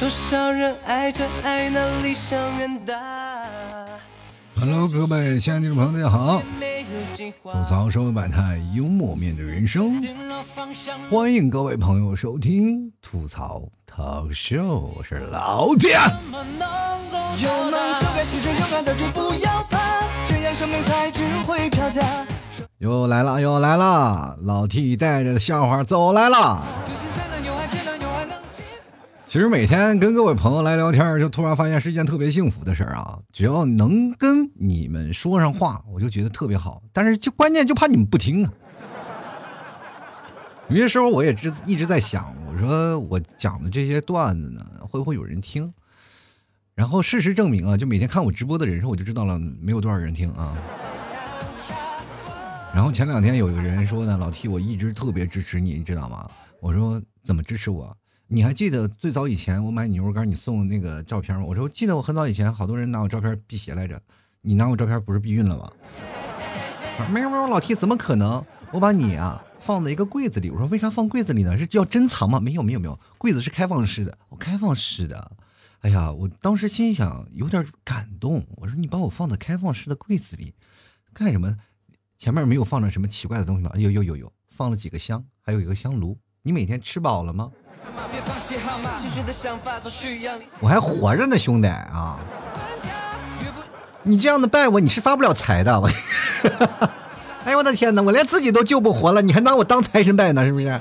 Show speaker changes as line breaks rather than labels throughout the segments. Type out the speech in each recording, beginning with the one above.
多少人爱着爱那理想远大。
Hello，各位亲爱的听众朋友，大家好！吐槽社会百态，幽默面对人生，欢迎各位朋友收听吐槽 talk show，我是老铁。有能就该记住，勇敢的就不要怕，这样生命才只会飘加。又来了，又来了，老 T 带着笑话走来了。其实每天跟各位朋友来聊天，就突然发现是一件特别幸福的事儿啊！只要能跟你们说上话，我就觉得特别好。但是就关键就怕你们不听啊！有些时候我也直一直在想，我说我讲的这些段子呢，会不会有人听？然后事实证明啊，就每天看我直播的人数，我就知道了，没有多少人听啊。然后前两天有个人说呢，老 T，我一直特别支持你，你知道吗？我说怎么支持我？你还记得最早以前我买牛肉干你送那个照片吗？我说记得我很早以前好多人拿我照片辟邪来着，你拿我照片不是避孕了吗？没有没有，老 T 怎么可能？我把你啊放在一个柜子里，我说为啥放柜子里呢？是叫珍藏吗？没有没有没有，柜子是开放式的，我开放式的。哎呀，我当时心想有点感动，我说你把我放在开放式的柜子里干什么？前面没有放着什么奇怪的东西吗？有有有有，放了几个香，还有一个香炉。你每天吃饱了吗？我还活着呢，兄弟啊！你这样的拜我，你是发不了财的。哎呦我的天哪，我连自己都救不活了，你还拿我当财神拜呢，是不是？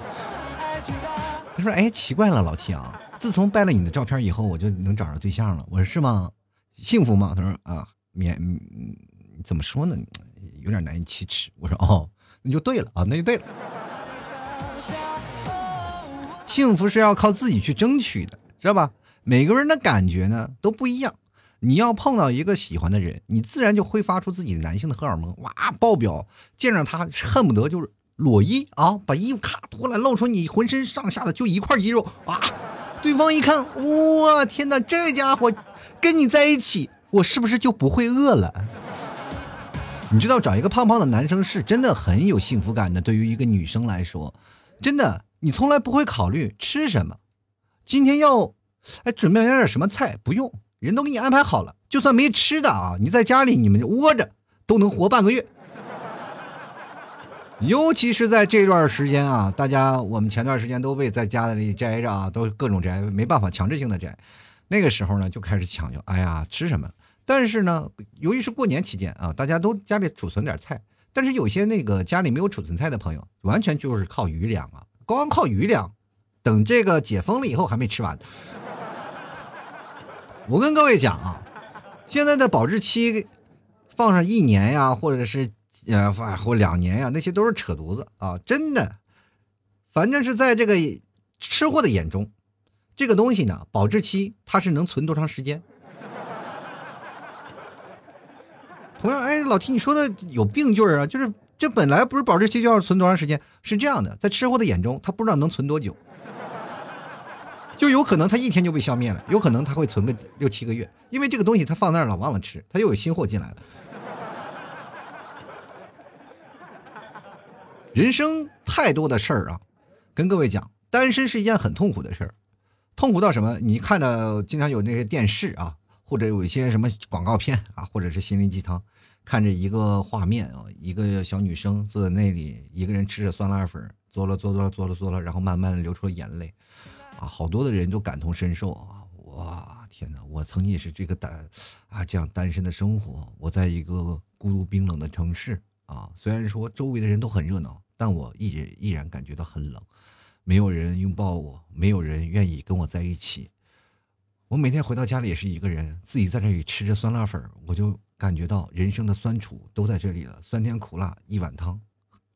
他说：“哎，奇怪了，老铁啊，自从拜了你的照片以后，我就能找着对象了。”我说：“是吗？幸福吗？”他说：“啊，免……怎么说呢？有点难以启齿。”我说：“哦，那就对了啊，那就对了。”幸福是要靠自己去争取的，知道吧？每个人的感觉呢都不一样。你要碰到一个喜欢的人，你自然就挥发出自己的男性的荷尔蒙，哇，爆表！见着他恨不得就是裸衣啊，把衣服咔脱了，露出你浑身上下的就一块肌肉啊！对方一看，哇，天哪，这家伙跟你在一起，我是不是就不会饿了？你知道，找一个胖胖的男生是真的很有幸福感的。对于一个女生来说，真的。你从来不会考虑吃什么，今天要，哎，准备点什么菜？不用，人都给你安排好了。就算没吃的啊，你在家里你们窝着都能活半个月。尤其是在这段时间啊，大家我们前段时间都被在家里摘着啊，都各种摘，没办法强制性的摘。那个时候呢，就开始抢究，哎呀，吃什么？但是呢，由于是过年期间啊，大家都家里储存点菜，但是有些那个家里没有储存菜的朋友，完全就是靠余粮啊。光靠余粮，等这个解封了以后还没吃完。我跟各位讲啊，现在的保质期放上一年呀，或者是呃放或两年呀，那些都是扯犊子啊！真的，反正是在这个吃货的眼中，这个东西呢，保质期它是能存多长时间？同样，哎，老提你说的有病句啊，就是。这本来不是保质期就要存多长时间？是这样的，在吃货的眼中，他不知道能存多久，就有可能他一天就被消灭了，有可能他会存个六七个月，因为这个东西他放那儿老，忘了吃，他又有新货进来了。人生太多的事儿啊，跟各位讲，单身是一件很痛苦的事儿，痛苦到什么？你看着经常有那些电视啊，或者有一些什么广告片啊，或者是心灵鸡汤。看着一个画面啊，一个小女生坐在那里，一个人吃着酸辣粉，嘬了嘬了嘬了嘬了，然后慢慢的流出了眼泪，啊，好多的人都感同身受啊！哇，天哪，我曾经也是这个单啊这样单身的生活，我在一个孤独冰冷的城市啊，虽然说周围的人都很热闹，但我依然依然感觉到很冷，没有人拥抱我，没有人愿意跟我在一起，我每天回到家里也是一个人，自己在这里吃着酸辣粉，我就。感觉到人生的酸楚都在这里了，酸甜苦辣一碗汤，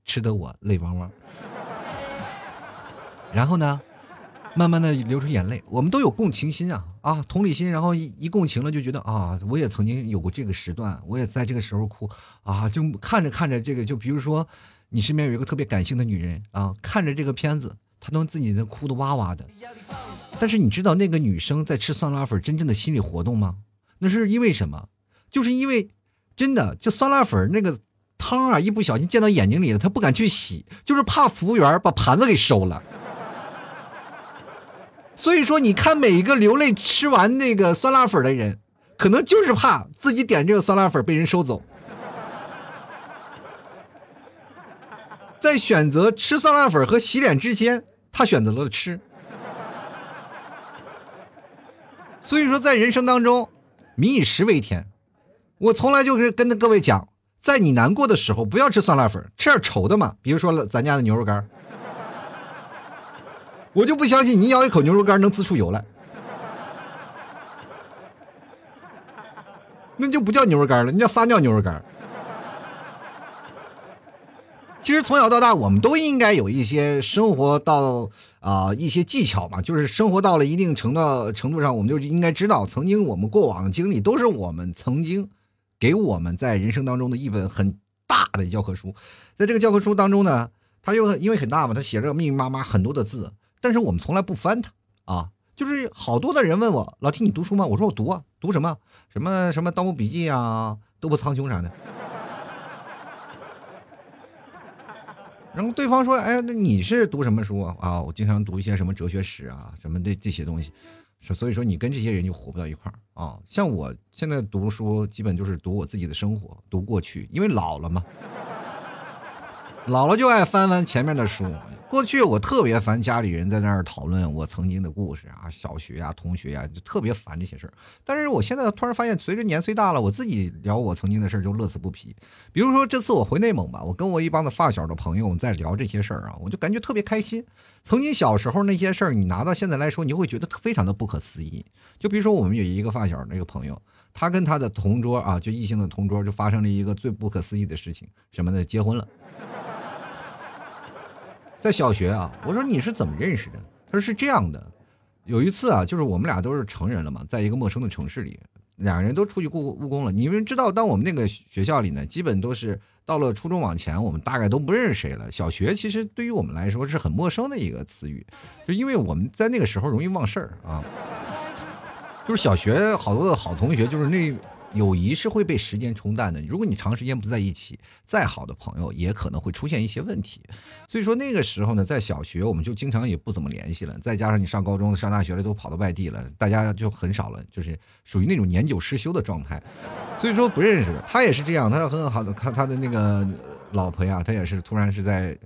吃得我泪汪汪。然后呢，慢慢的流出眼泪。我们都有共情心啊啊，同理心。然后一一共情了，就觉得啊，我也曾经有过这个时段，我也在这个时候哭啊。就看着看着这个，就比如说你身边有一个特别感性的女人啊，看着这个片子，她都自己的哭的哇哇的。但是你知道那个女生在吃酸辣粉真正的心理活动吗？那是因为什么？就是因为，真的就酸辣粉那个汤啊，一不小心溅到眼睛里了，他不敢去洗，就是怕服务员把盘子给收了。所以说，你看每一个流泪吃完那个酸辣粉的人，可能就是怕自己点这个酸辣粉被人收走。在选择吃酸辣粉和洗脸之间，他选择了吃。所以说，在人生当中，民以食为天。我从来就是跟各位讲，在你难过的时候，不要吃酸辣粉，吃点稠的嘛。比如说咱家的牛肉干我就不相信你咬一口牛肉干能滋出油来，那就不叫牛肉干了，那叫撒尿牛肉干。其实从小到大，我们都应该有一些生活到啊一些技巧嘛，就是生活到了一定程度程度上，我们就应该知道，曾经我们过往的经历都是我们曾经给我们在人生当中的一本很大的教科书。在这个教科书当中呢，它又因为很大嘛，它写着密密麻麻很多的字，但是我们从来不翻它啊。就是好多的人问我老提你读书吗？我说我读啊，读什么？什么什么《盗墓笔记》啊，《斗破苍穹》啥的。然后对方说：“哎，那你是读什么书啊？啊，我经常读一些什么哲学史啊，什么的这些东西。所以说你跟这些人就活不到一块儿啊。像我现在读书，基本就是读我自己的生活，读过去，因为老了嘛。”老了就爱翻翻前面的书。过去我特别烦家里人在那儿讨论我曾经的故事啊，小学啊、同学啊，就特别烦这些事儿。但是我现在突然发现，随着年岁大了，我自己聊我曾经的事儿就乐此不疲。比如说这次我回内蒙吧，我跟我一帮的发小的朋友在聊这些事儿啊，我就感觉特别开心。曾经小时候那些事儿，你拿到现在来说，你会觉得非常的不可思议。就比如说我们有一个发小那个朋友，他跟他的同桌啊，就异性的同桌，就发生了一个最不可思议的事情，什么呢？结婚了。在小学啊，我说你是怎么认识的？他说是这样的，有一次啊，就是我们俩都是成人了嘛，在一个陌生的城市里，两个人都出去务务工了。你们知道，当我们那个学校里呢，基本都是到了初中往前，我们大概都不认识谁了。小学其实对于我们来说是很陌生的一个词语，就因为我们在那个时候容易忘事儿啊，就是小学好多的好同学，就是那。友谊是会被时间冲淡的。如果你长时间不在一起，再好的朋友也可能会出现一些问题。所以说那个时候呢，在小学我们就经常也不怎么联系了。再加上你上高中、上大学了，都跑到外地了，大家就很少了，就是属于那种年久失修的状态。所以说不认识了。他也是这样，他很好的，他他的那个老婆呀，他也是突然是在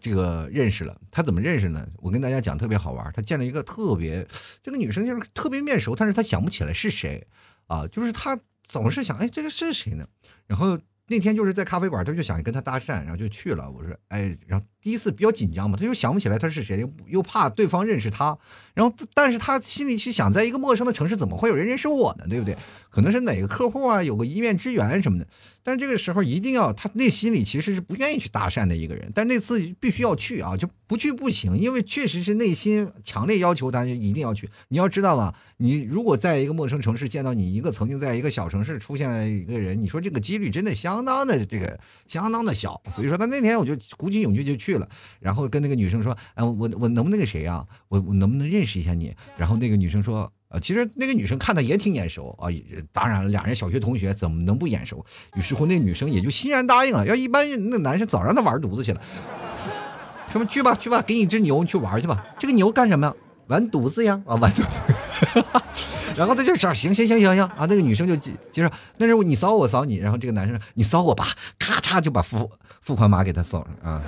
这个认识了。他怎么认识呢？我跟大家讲特别好玩。他见了一个特别这个女生，就是特别面熟，但是他想不起来是谁啊，就是他。总是想，哎，这个是谁呢？然后那天就是在咖啡馆，他就想跟他搭讪，然后就去了。我说，哎，然后。第一次比较紧张嘛，他又想不起来他是谁，又又怕对方认识他，然后但是他心里去想，在一个陌生的城市，怎么会有人认识我呢？对不对？可能是哪个客户啊，有个一面之缘什么的。但是这个时候一定要，他内心里其实是不愿意去搭讪的一个人，但那次必须要去啊，就不去不行，因为确实是内心强烈要求，他就一定要去。你要知道吧，你如果在一个陌生城市见到你一个曾经在一个小城市出现了一个人，你说这个几率真的相相当的这个相当的小。所以说，他那天我就鼓起勇气就去了。然后跟那个女生说：“哎，我我能不能那个谁啊？我我能不能认识一下你？”然后那个女生说：“呃，其实那个女生看他也挺眼熟啊。当然了，俩人小学同学怎么能不眼熟？于是乎，那女生也就欣然答应了。要一般那男生早让他玩犊子去了。什么去吧去吧，给你只牛，你去玩去吧。这个牛干什么呀？玩犊子呀！啊，玩犊子。然后他就说：行行行行行啊。那个女生就接接着，那是你扫我扫你。然后这个男生你扫我吧，咔嚓就把付付款码给他扫上啊。”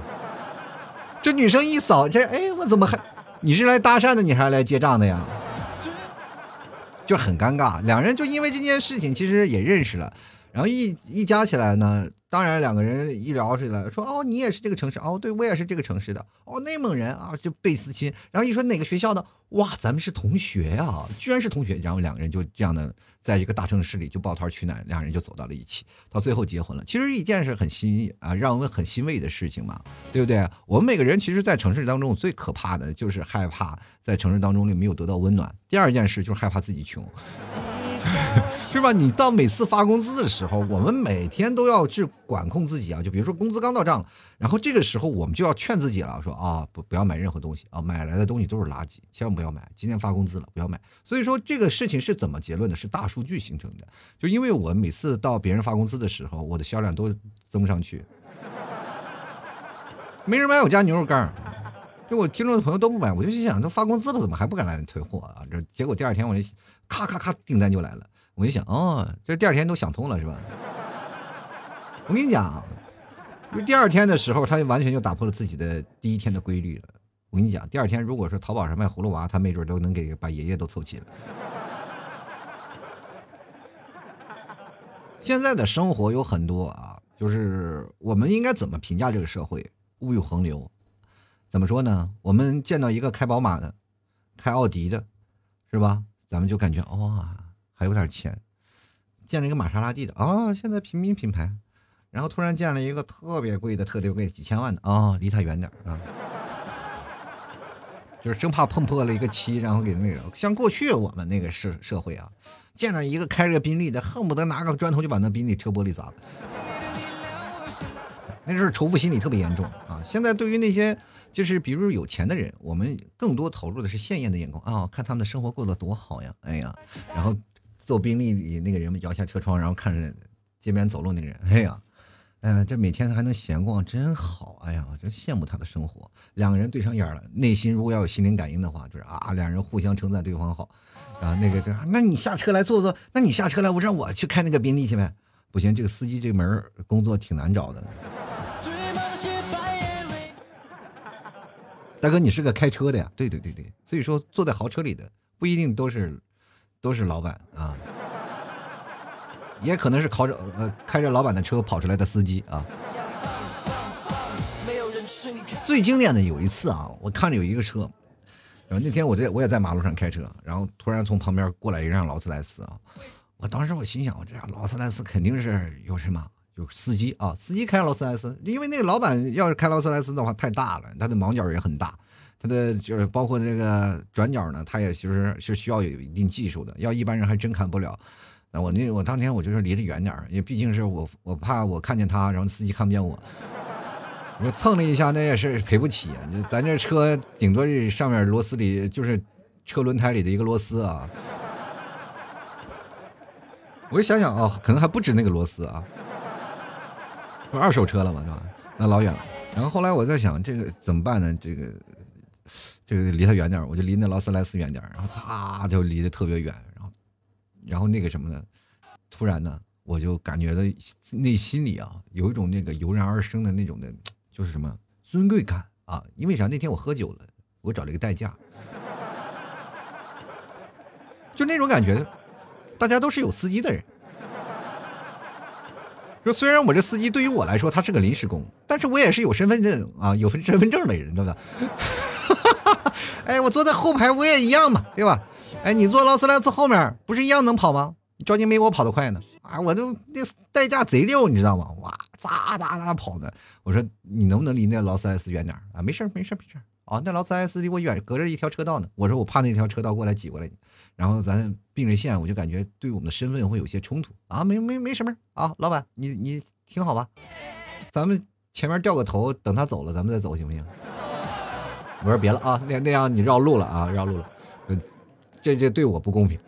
这女生一扫，这哎，我怎么还？你是来搭讪的，你还是来结账的呀？就很尴尬，两人就因为这件事情，其实也认识了，然后一一加起来呢。当然，两个人一聊起来，说哦，你也是这个城市哦，对我也是这个城市的哦，内蒙人啊，就倍思亲。然后一说哪个学校的，哇，咱们是同学呀，居然是同学。然后两个人就这样的，在一个大城市里就抱团取暖，两人就走到了一起，到最后结婚了。其实一件事很欣啊，让我们很欣慰的事情嘛，对不对？我们每个人其实，在城市当中最可怕的就是害怕在城市当中里没有得到温暖。第二件事就是害怕自己穷。是吧？你到每次发工资的时候，我们每天都要去管控自己啊。就比如说工资刚到账，然后这个时候我们就要劝自己了，说啊，不不要买任何东西啊，买来的东西都是垃圾，千万不要买。今天发工资了，不要买。所以说这个事情是怎么结论的？是大数据形成的。就因为我每次到别人发工资的时候，我的销量都增不上去，没人买我家牛肉干就我听众的朋友都不买，我就心想，都发工资了，怎么还不敢来退货啊？这结果第二天我就咔咔咔订单就来了，我就想，哦，这第二天都想通了是吧？我跟你讲，就第二天的时候，他就完全就打破了自己的第一天的规律了。我跟你讲，第二天如果说淘宝上卖葫芦娃，他没准都能给把爷爷都凑齐了。现在的生活有很多啊，就是我们应该怎么评价这个社会？物欲横流，怎么说呢？我们见到一个开宝马的，开奥迪的，是吧？咱们就感觉哇，还有点钱；见了一个玛莎拉蒂的啊，现在平民品牌。然后突然见了一个特别贵的、特别贵几千万的啊，离他远点啊。就是生怕碰破了一个漆，然后给那个像过去我们那个社社会啊，见到一个开着宾利的，恨不得拿个砖头就把那宾利车玻璃砸了。那时候仇富心理特别严重啊。现在对于那些就是比如有钱的人，我们更多投入的是艳艳的眼光啊，看他们的生活过得多好呀，哎呀，然后坐宾利里那个人摇下车窗，然后看着街边走路那个人，哎呀。哎呀，这每天还能闲逛，真好！哎呀，真羡慕他的生活。两个人对上眼了，内心如果要有心灵感应的话，就是啊，两人互相称赞对方好。啊，那个就，那你下车来坐坐，那你下车来，我让我去开那个宾利去呗。不行，这个司机这门工作挺难找的。大哥，你是个开车的呀？对对对对，所以说坐在豪车里的不一定都是都是老板啊。也可能是靠着呃开着老板的车跑出来的司机啊。最经典的有一次啊，我看着有一个车，然后那天我在我也在马路上开车，然后突然从旁边过来一辆劳斯莱斯啊，我当时我心想，我这辆劳斯莱斯肯定是有什么司机啊，司机开劳斯莱斯，因为那个老板要是开劳斯莱斯的话太大了，他的盲角也很大，他的就是包括这个转角呢，他也其实是需要有一定技术的，要一般人还真看不了。那我那我当天我就是离得远点因为毕竟是我我怕我看见他，然后司机看不见我。我蹭了一下，那也是赔不起啊。咱这车顶多是上面螺丝里就是车轮胎里的一个螺丝啊。我就想想啊，可能还不止那个螺丝啊。不二手车了嘛，对吧？那老远了。然后后来我在想，这个怎么办呢？这个这个离他远点我就离那劳斯莱斯远点然后他就离得特别远。然后那个什么呢？突然呢，我就感觉到内心里啊，有一种那个油然而生的那种的，就是什么尊贵感啊！因为啥？那天我喝酒了，我找了一个代驾，就那种感觉，大家都是有司机的人。虽然我这司机对于我来说他是个临时工，但是我也是有身份证啊，有身份证的人，知道吧？哎，我坐在后排我也一样嘛，对吧？哎，你坐劳斯莱斯后面不是一样能跑吗？你着急没我跑得快呢？啊，我都那代驾贼溜，你知道吗？哇，咋咋咋跑的？我说你能不能离那劳斯莱斯远点啊？没事没事没事啊，那劳斯莱斯离我远，隔着一条车道呢。我说我怕那条车道过来挤过来，然后咱并着线，我就感觉对我们的身份会有些冲突啊。没没没什么啊，老板你你挺好吧？咱们前面掉个头，等他走了咱们再走行不行？我说别了啊，那那样你绕路了啊，绕路了。这这对我不公平。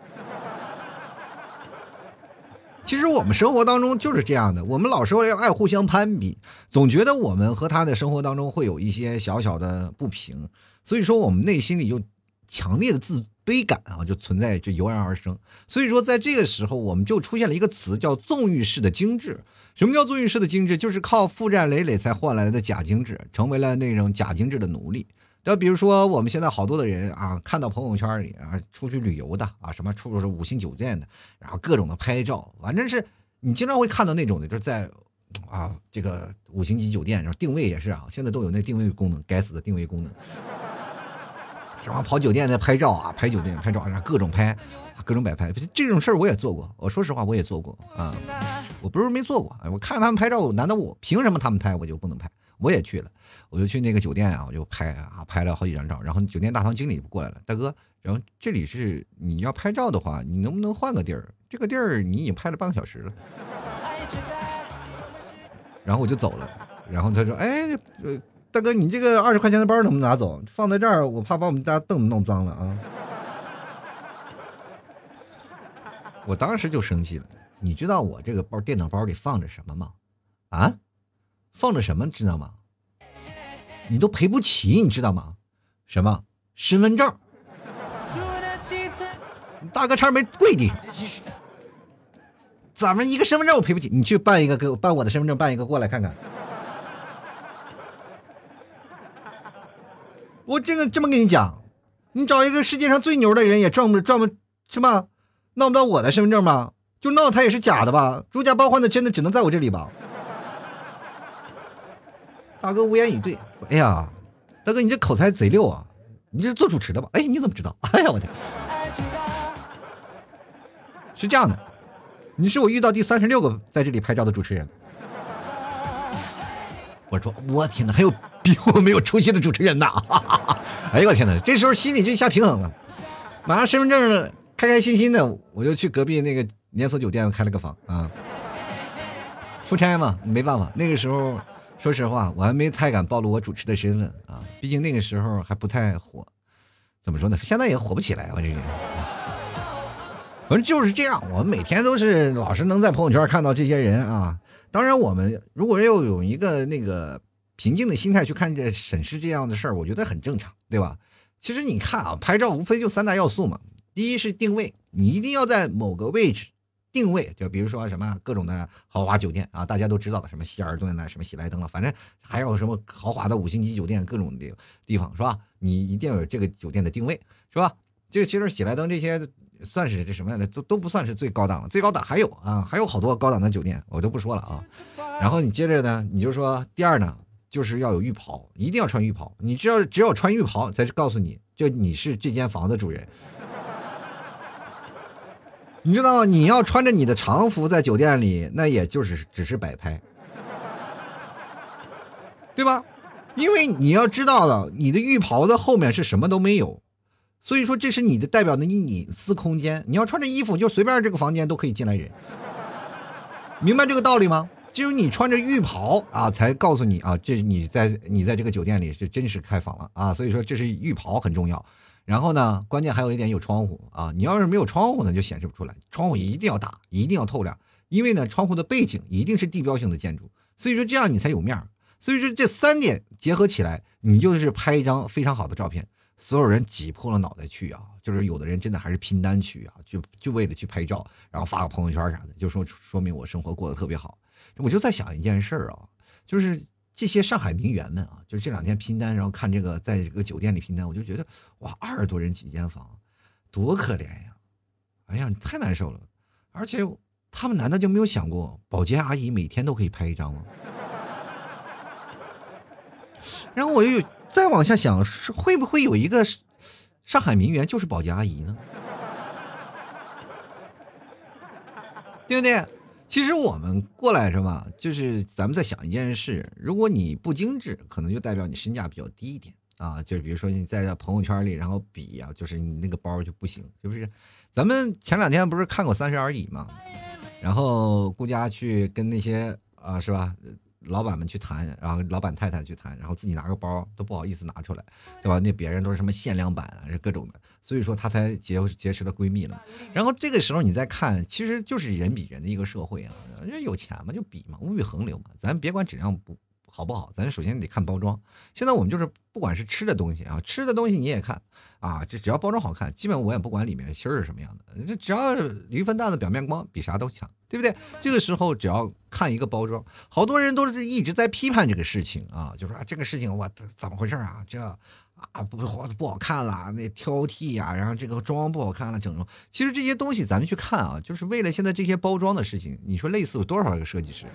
其实我们生活当中就是这样的，我们老说要爱互相攀比，总觉得我们和他的生活当中会有一些小小的不平，所以说我们内心里就强烈的自悲感啊，就存在就油然而生。所以说在这个时候，我们就出现了一个词叫纵欲式的精致。什么叫纵欲式的精致？就是靠负债累累才换来的假精致，成为了那种假精致的奴隶。那比如说，我们现在好多的人啊，看到朋友圈里啊，出去旅游的啊，什么出入五星酒店的，然后各种的拍照，反正是你经常会看到那种的，就是在啊这个五星级酒店，然后定位也是啊，现在都有那定位功能，该死的定位功能，什么跑酒店在拍照啊，拍酒店拍照，然后各种拍，各种摆拍，这种事儿我也做过，我说实话我也做过啊，我不是没做过，我看他们拍照，难道我凭什么他们拍我就不能拍？我也去了，我就去那个酒店啊，我就拍啊，拍了好几张照。然后酒店大堂经理过来了，大哥，然后这里是你要拍照的话，你能不能换个地儿？这个地儿你已经拍了半个小时了。然后我就走了。然后他说：“哎，呃，大哥，你这个二十块钱的包能不能拿走？放在这儿，我怕把我们家凳子弄脏了啊。”我当时就生气了。你知道我这个包电脑包里放着什么吗？啊？放着什么知道吗？你都赔不起，你知道吗？什么身份证。大哥差点没跪地上。咱们一个身份证我赔不起，你去办一个，给我办我的身份证，办一个过来看看。我这个这么跟你讲，你找一个世界上最牛的人也赚不赚不，什么？闹不到我的身份证吧？就闹他也是假的吧？如假包换的真的只能在我这里吧？大哥无言以对，说：“哎呀，大哥你这口才贼溜啊！你这是做主持的吧？哎，你怎么知道？哎呀，我天！是这样的，你是我遇到第三十六个在这里拍照的主持人。我说，我天哪，还有比我没有出息的主持人呐！哎呦我天哪，这时候心里就一下平衡了，拿上身份证，开开心心的，我就去隔壁那个连锁酒店开了个房啊。出差嘛，没办法，那个时候。说实话，我还没太敢暴露我主持的身份啊，毕竟那个时候还不太火。怎么说呢？现在也火不起来。我这个，反正就是这样。我们每天都是老是能在朋友圈看到这些人啊。当然，我们如果要有一个那个平静的心态去看这审视这样的事儿，我觉得很正常，对吧？其实你看啊，拍照无非就三大要素嘛。第一是定位，你一定要在某个位置。定位就比如说什么各种的豪华酒店啊，大家都知道的，什么希尔顿啊，什么喜来登了，反正还有什么豪华的五星级酒店，各种的地方是吧？你一定要有这个酒店的定位是吧？这个其实喜来登这些算是这什么样的，都都不算是最高档了，最高档还有啊，还有好多高档的酒店，我就不说了啊。然后你接着呢，你就说第二呢，就是要有浴袍，一定要穿浴袍，你只要只有穿浴袍，才告诉你就你是这间房的主人。你知道，你要穿着你的常服在酒店里，那也就是只是摆拍，对吧？因为你要知道了，你的浴袍的后面是什么都没有，所以说这是你的代表的你隐私空间。你要穿着衣服，就随便这个房间都可以进来人，明白这个道理吗？只有你穿着浴袍啊，才告诉你啊，这你在你在这个酒店里是真实开房了啊。所以说，这是浴袍很重要。然后呢，关键还有一点有窗户啊！你要是没有窗户呢，就显示不出来。窗户一定要大，一定要透亮，因为呢，窗户的背景一定是地标性的建筑，所以说这样你才有面儿。所以说这三点结合起来，你就是拍一张非常好的照片。所有人挤破了脑袋去啊，就是有的人真的还是拼单去啊，就就为了去拍照，然后发个朋友圈啥的，就说说明我生活过得特别好。我就在想一件事儿啊，就是。这些上海名媛们啊，就是这两天拼单，然后看这个在这个酒店里拼单，我就觉得哇，二十多人几间房，多可怜呀！哎呀，太难受了。而且他们难道就没有想过，保洁阿姨每天都可以拍一张吗？然后我又再往下想，会不会有一个上海名媛就是保洁阿姨呢？对不对？其实我们过来是吧？就是咱们在想一件事：如果你不精致，可能就代表你身价比较低一点啊。就是比如说你在朋友圈里，然后比啊，就是你那个包就不行，是不是？咱们前两天不是看过《三十而已》嘛？然后顾佳去跟那些啊，是吧？老板们去谈，然后老板太太去谈，然后自己拿个包都不好意思拿出来，对吧？那别人都是什么限量版啊，是各种的，所以说她才结结识了闺蜜了。然后这个时候你再看，其实就是人比人的一个社会啊，人有钱嘛就比嘛，物欲横流嘛，咱别管质量不。好不好？咱首先得看包装。现在我们就是不管是吃的东西啊，吃的东西你也看啊，这只要包装好看，基本我也不管里面芯儿是什么样的，这只要驴粪蛋的表面光，比啥都强，对不对？这个时候只要看一个包装，好多人都是一直在批判这个事情啊，就说啊这个事情我怎么回事啊？这啊不好不好看了，那挑剔呀，然后这个妆不好看了，整容。其实这些东西咱们去看啊，就是为了现在这些包装的事情，你说类似有多少个设计师？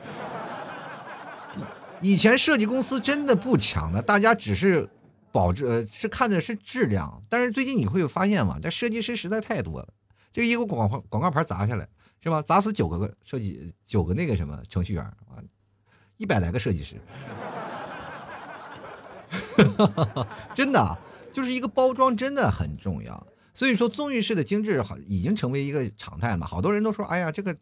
以前设计公司真的不强的，大家只是保质，呃，是看的是质量。但是最近你会发现嘛，这设计师实在太多了，这一个广广告牌砸下来，是吧？砸死九个个设计，九个那个什么程序员啊，一百来个设计师，哈哈哈真的就是一个包装真的很重要。所以说纵欲式的精致好已经成为一个常态了嘛？好多人都说，哎呀，这个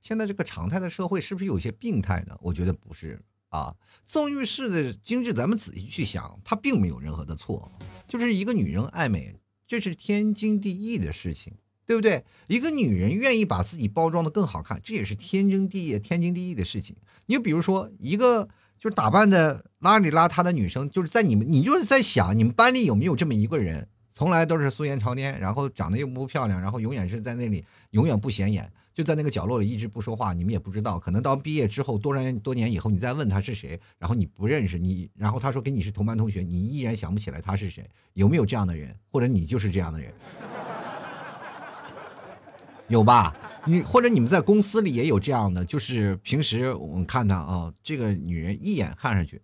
现在这个常态的社会是不是有些病态呢？我觉得不是。啊，纵欲式的精致，咱们仔细去想，它并没有任何的错，就是一个女人爱美，这是天经地义的事情，对不对？一个女人愿意把自己包装的更好看，这也是天经地义、天经地义的事情。你就比如说，一个就是打扮的邋里邋遢的女生，就是在你们，你就是在想，你们班里有没有这么一个人，从来都是素颜朝天，然后长得又不漂亮，然后永远是在那里，永远不显眼，就在那个角落里一直不说话，你们也不知道。可能到毕业之后，多年多年以后，你再问他是谁，然后你不认识你，然后他说跟你是同班同学，你依然想不起来他是谁。有没有这样的人？或者你就是这样的人？有吧？你或者你们在公司里也有这样的，就是平时我们看他啊，这个女人一眼看上去，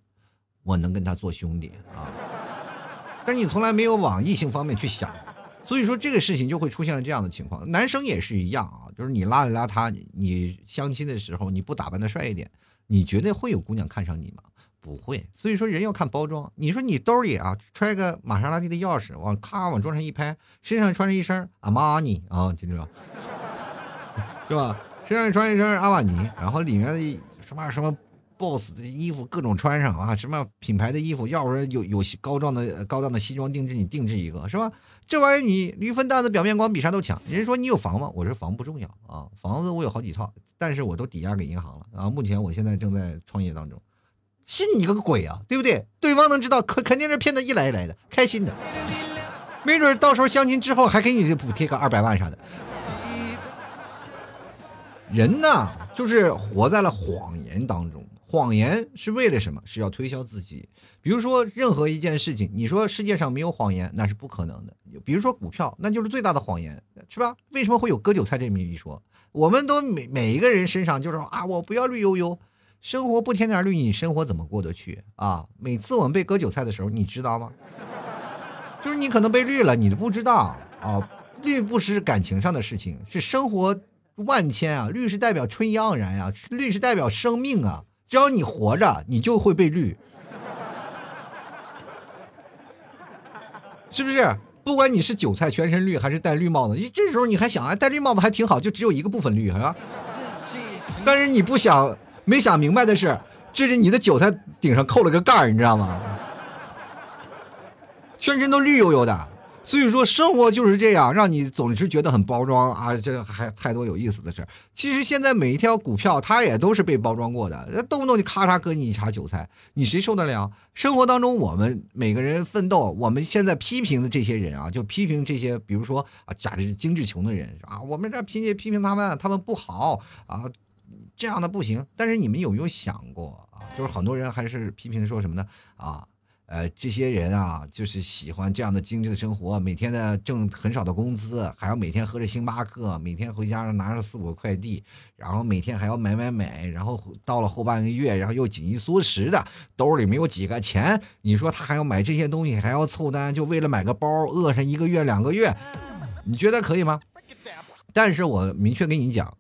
我能跟她做兄弟啊，但是你从来没有往异性方面去想，所以说这个事情就会出现了这样的情况。男生也是一样啊，就是你邋里邋遢，你相亲的时候你不打扮的帅一点，你觉得会有姑娘看上你吗？不会。所以说人要看包装。你说你兜里啊揣个玛莎拉蒂的钥匙，往咔往桌上一拍，身上穿着一身阿玛尼啊，记住。是吧？身上穿一身阿玛尼，然后里面的什么什么 BOSS 的衣服各种穿上啊，什么品牌的衣服，要不然有有高档的高档的西装定制，你定制一个是吧？这玩意儿你驴粪蛋子表面光比啥都强。人家说你有房吗？我说房不重要啊，房子我有好几套，但是我都抵押给银行了啊。目前我现在正在创业当中，信你个鬼啊，对不对？对方能知道，肯肯定是骗子一来一来的，开心的，没准到时候相亲之后还给你补贴个二百万啥的。人呢，就是活在了谎言当中。谎言是为了什么？是要推销自己。比如说，任何一件事情，你说世界上没有谎言，那是不可能的。比如说股票，那就是最大的谎言，是吧？为什么会有割韭菜这么一说？我们都每每一个人身上就是说啊，我不要绿油油，生活不添点绿，你生活怎么过得去啊？每次我们被割韭菜的时候，你知道吗？就是你可能被绿了，你都不知道啊。绿不是感情上的事情，是生活。万千啊，绿是代表春意盎然呀，绿是代表生命啊。只要你活着，你就会被绿，是不是？不管你是韭菜全身绿，还是戴绿帽子，你这时候你还想啊，戴绿帽子还挺好，就只有一个部分绿，是吧？但是你不想，没想明白的是，这是你的韭菜顶上扣了个盖儿，你知道吗？全身都绿油油的。所以说，生活就是这样，让你总是觉得很包装啊！这还太多有意思的事儿。其实现在每一条股票，它也都是被包装过的，动不动就咔嚓割你一茬韭菜，你谁受得了？生活当中，我们每个人奋斗，我们现在批评的这些人啊，就批评这些，比如说啊，家里精致穷的人啊，我们这批评批评他们，他们不好啊，这样的不行。但是你们有没有想过啊？就是很多人还是批评说什么呢？啊？呃，这些人啊，就是喜欢这样的精致的生活，每天呢挣很少的工资，还要每天喝着星巴克，每天回家拿着四五个快递，然后每天还要买买买，然后到了后半个月，然后又紧衣缩食的，兜里没有几个钱，你说他还要买这些东西，还要凑单，就为了买个包，饿上一个月两个月，你觉得可以吗？但是我明确跟你讲，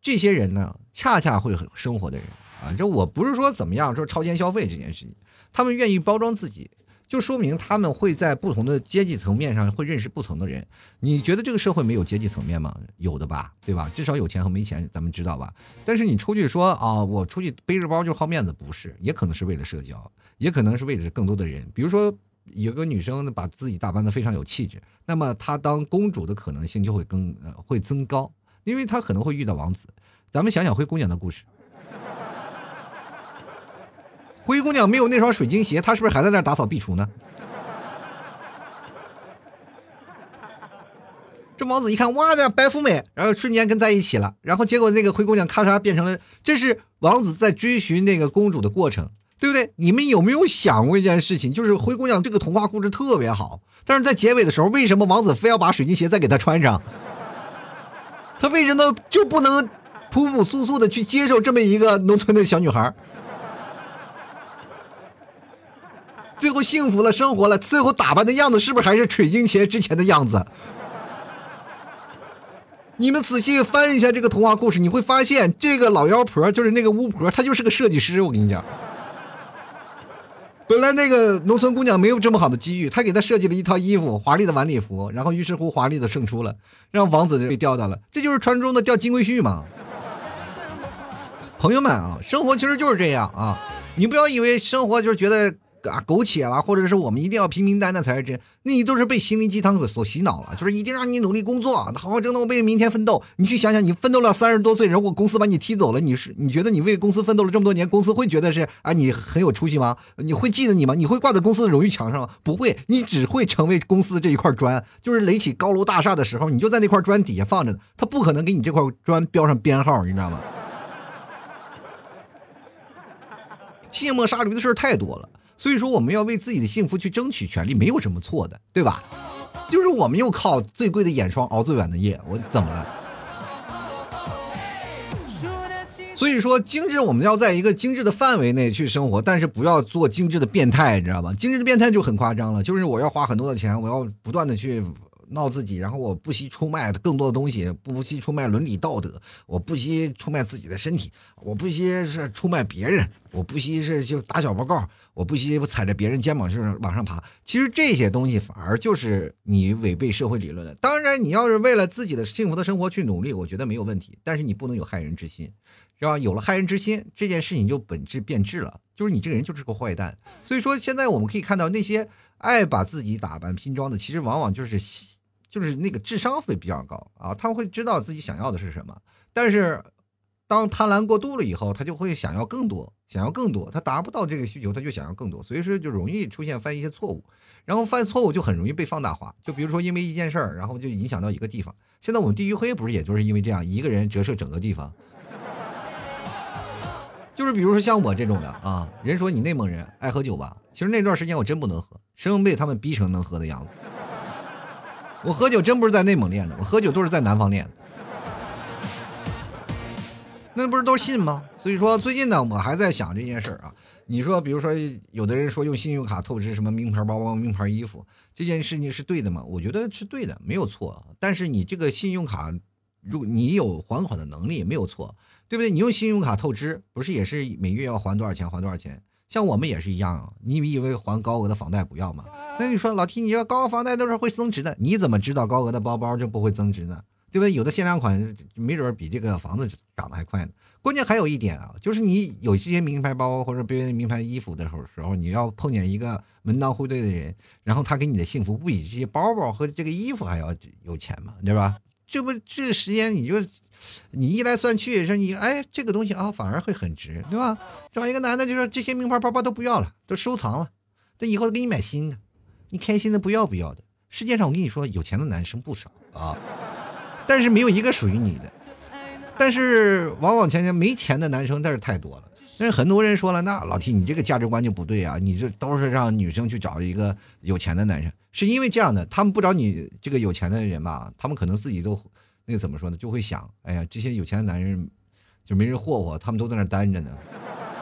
这些人呢，恰恰会生活的人啊，这我不是说怎么样，说超前消费这件事情。他们愿意包装自己，就说明他们会在不同的阶级层面上会认识不同的人。你觉得这个社会没有阶级层面吗？有的吧，对吧？至少有钱和没钱，咱们知道吧？但是你出去说啊，我出去背着包就好面子，不是，也可能是为了社交，也可能是为了更多的人。比如说，有个女生把自己打扮的非常有气质，那么她当公主的可能性就会更呃会增高，因为她可能会遇到王子。咱们想想灰姑娘的故事。灰姑娘没有那双水晶鞋，她是不是还在那打扫壁橱呢？这王子一看，哇，这白富美，然后瞬间跟在一起了。然后结果那个灰姑娘咔嚓变成了，这是王子在追寻那个公主的过程，对不对？你们有没有想过一件事情？就是灰姑娘这个童话故事特别好，但是在结尾的时候，为什么王子非要把水晶鞋再给她穿上？他为什么就不能朴朴素素的去接受这么一个农村的小女孩？最后幸福了，生活了，最后打扮的样子是不是还是水晶鞋之前的样子？你们仔细翻一下这个童话故事，你会发现这个老妖婆就是那个巫婆，她就是个设计师。我跟你讲，本来那个农村姑娘没有这么好的机遇，她给她设计了一套衣服，华丽的晚礼服，然后于是乎华丽的胜出了，让王子被钓到了。这就是传说中的钓金龟婿嘛。朋友们啊，生活其实就是这样啊，你不要以为生活就是觉得。啊苟且了，或者是我们一定要平平淡淡才是真，那你都是被心灵鸡汤所所洗脑了，就是一定让你努力工作，好好挣到，为明天奋斗。你去想想，你奋斗了三十多岁，如果公司把你踢走了，你是你觉得你为公司奋斗了这么多年，公司会觉得是啊你很有出息吗？你会记得你吗？你会挂在公司的荣誉墙上吗？不会，你只会成为公司这一块砖，就是垒起高楼大厦的时候，你就在那块砖底下放着，他不可能给你这块砖标上编号，你知道吗？卸磨杀驴的事儿太多了，所以说我们要为自己的幸福去争取权利，没有什么错的，对吧？就是我们又靠最贵的眼霜熬最晚的夜，我怎么了？所以说，精致我们要在一个精致的范围内去生活，但是不要做精致的变态，你知道吧？精致的变态就很夸张了，就是我要花很多的钱，我要不断的去。闹自己，然后我不惜出卖更多的东西，不惜出卖伦理道德，我不惜出卖自己的身体，我不惜是出卖别人，我不惜是就打小报告，我不惜踩着别人肩膀就是往上爬。其实这些东西反而就是你违背社会理论的。当然，你要是为了自己的幸福的生活去努力，我觉得没有问题。但是你不能有害人之心，是吧？有了害人之心，这件事情就本质变质了，就是你这个人就是个坏蛋。所以说，现在我们可以看到那些爱把自己打扮拼装的，其实往往就是。就是那个智商会比较高啊，他会知道自己想要的是什么，但是当贪婪过度了以后，他就会想要更多，想要更多，他达不到这个需求，他就想要更多，所以说就容易出现犯一些错误，然后犯错误就很容易被放大化。就比如说因为一件事儿，然后就影响到一个地方。现在我们地狱黑不是也就是因为这样一个人折射整个地方，就是比如说像我这种的啊，人说你内蒙人爱喝酒吧，其实那段时间我真不能喝，生被他们逼成能喝的样子。我喝酒真不是在内蒙练的，我喝酒都是在南方练的。那不是都信吗？所以说最近呢，我还在想这件事儿啊。你说，比如说有的人说用信用卡透支什么名牌包包、名牌衣服，这件事情是对的吗？我觉得是对的，没有错。但是你这个信用卡，如果你有还款的能力，没有错，对不对？你用信用卡透支，不是也是每月要还多少钱？还多少钱？像我们也是一样，你以为还高额的房贷不要吗？那你说老 T，你说高额房贷都是会增值的，你怎么知道高额的包包就不会增值呢？对不对？有的限量款没准比这个房子涨得还快呢。关键还有一点啊，就是你有这些名牌包或者背名牌衣服的时候，时候你要碰见一个门当户对的人，然后他给你的幸福不比这些包包和这个衣服还要有钱吗？对吧？这不这个时间你就。你一来算去说你哎这个东西啊反而会很值对吧？找一个男的就说这些名牌包包都不要了，都收藏了，这以后给你买新的，你开心的不要不要的。世界上我跟你说有钱的男生不少啊，但是没有一个属于你的。但是往往前前没钱的男生但是太多了。但是很多人说了，那老 T 你这个价值观就不对啊，你这都是让女生去找一个有钱的男生，是因为这样的，他们不找你这个有钱的人吧，他们可能自己都。那个怎么说呢？就会想，哎呀，这些有钱的男人就没人霍霍，他们都在那单着呢，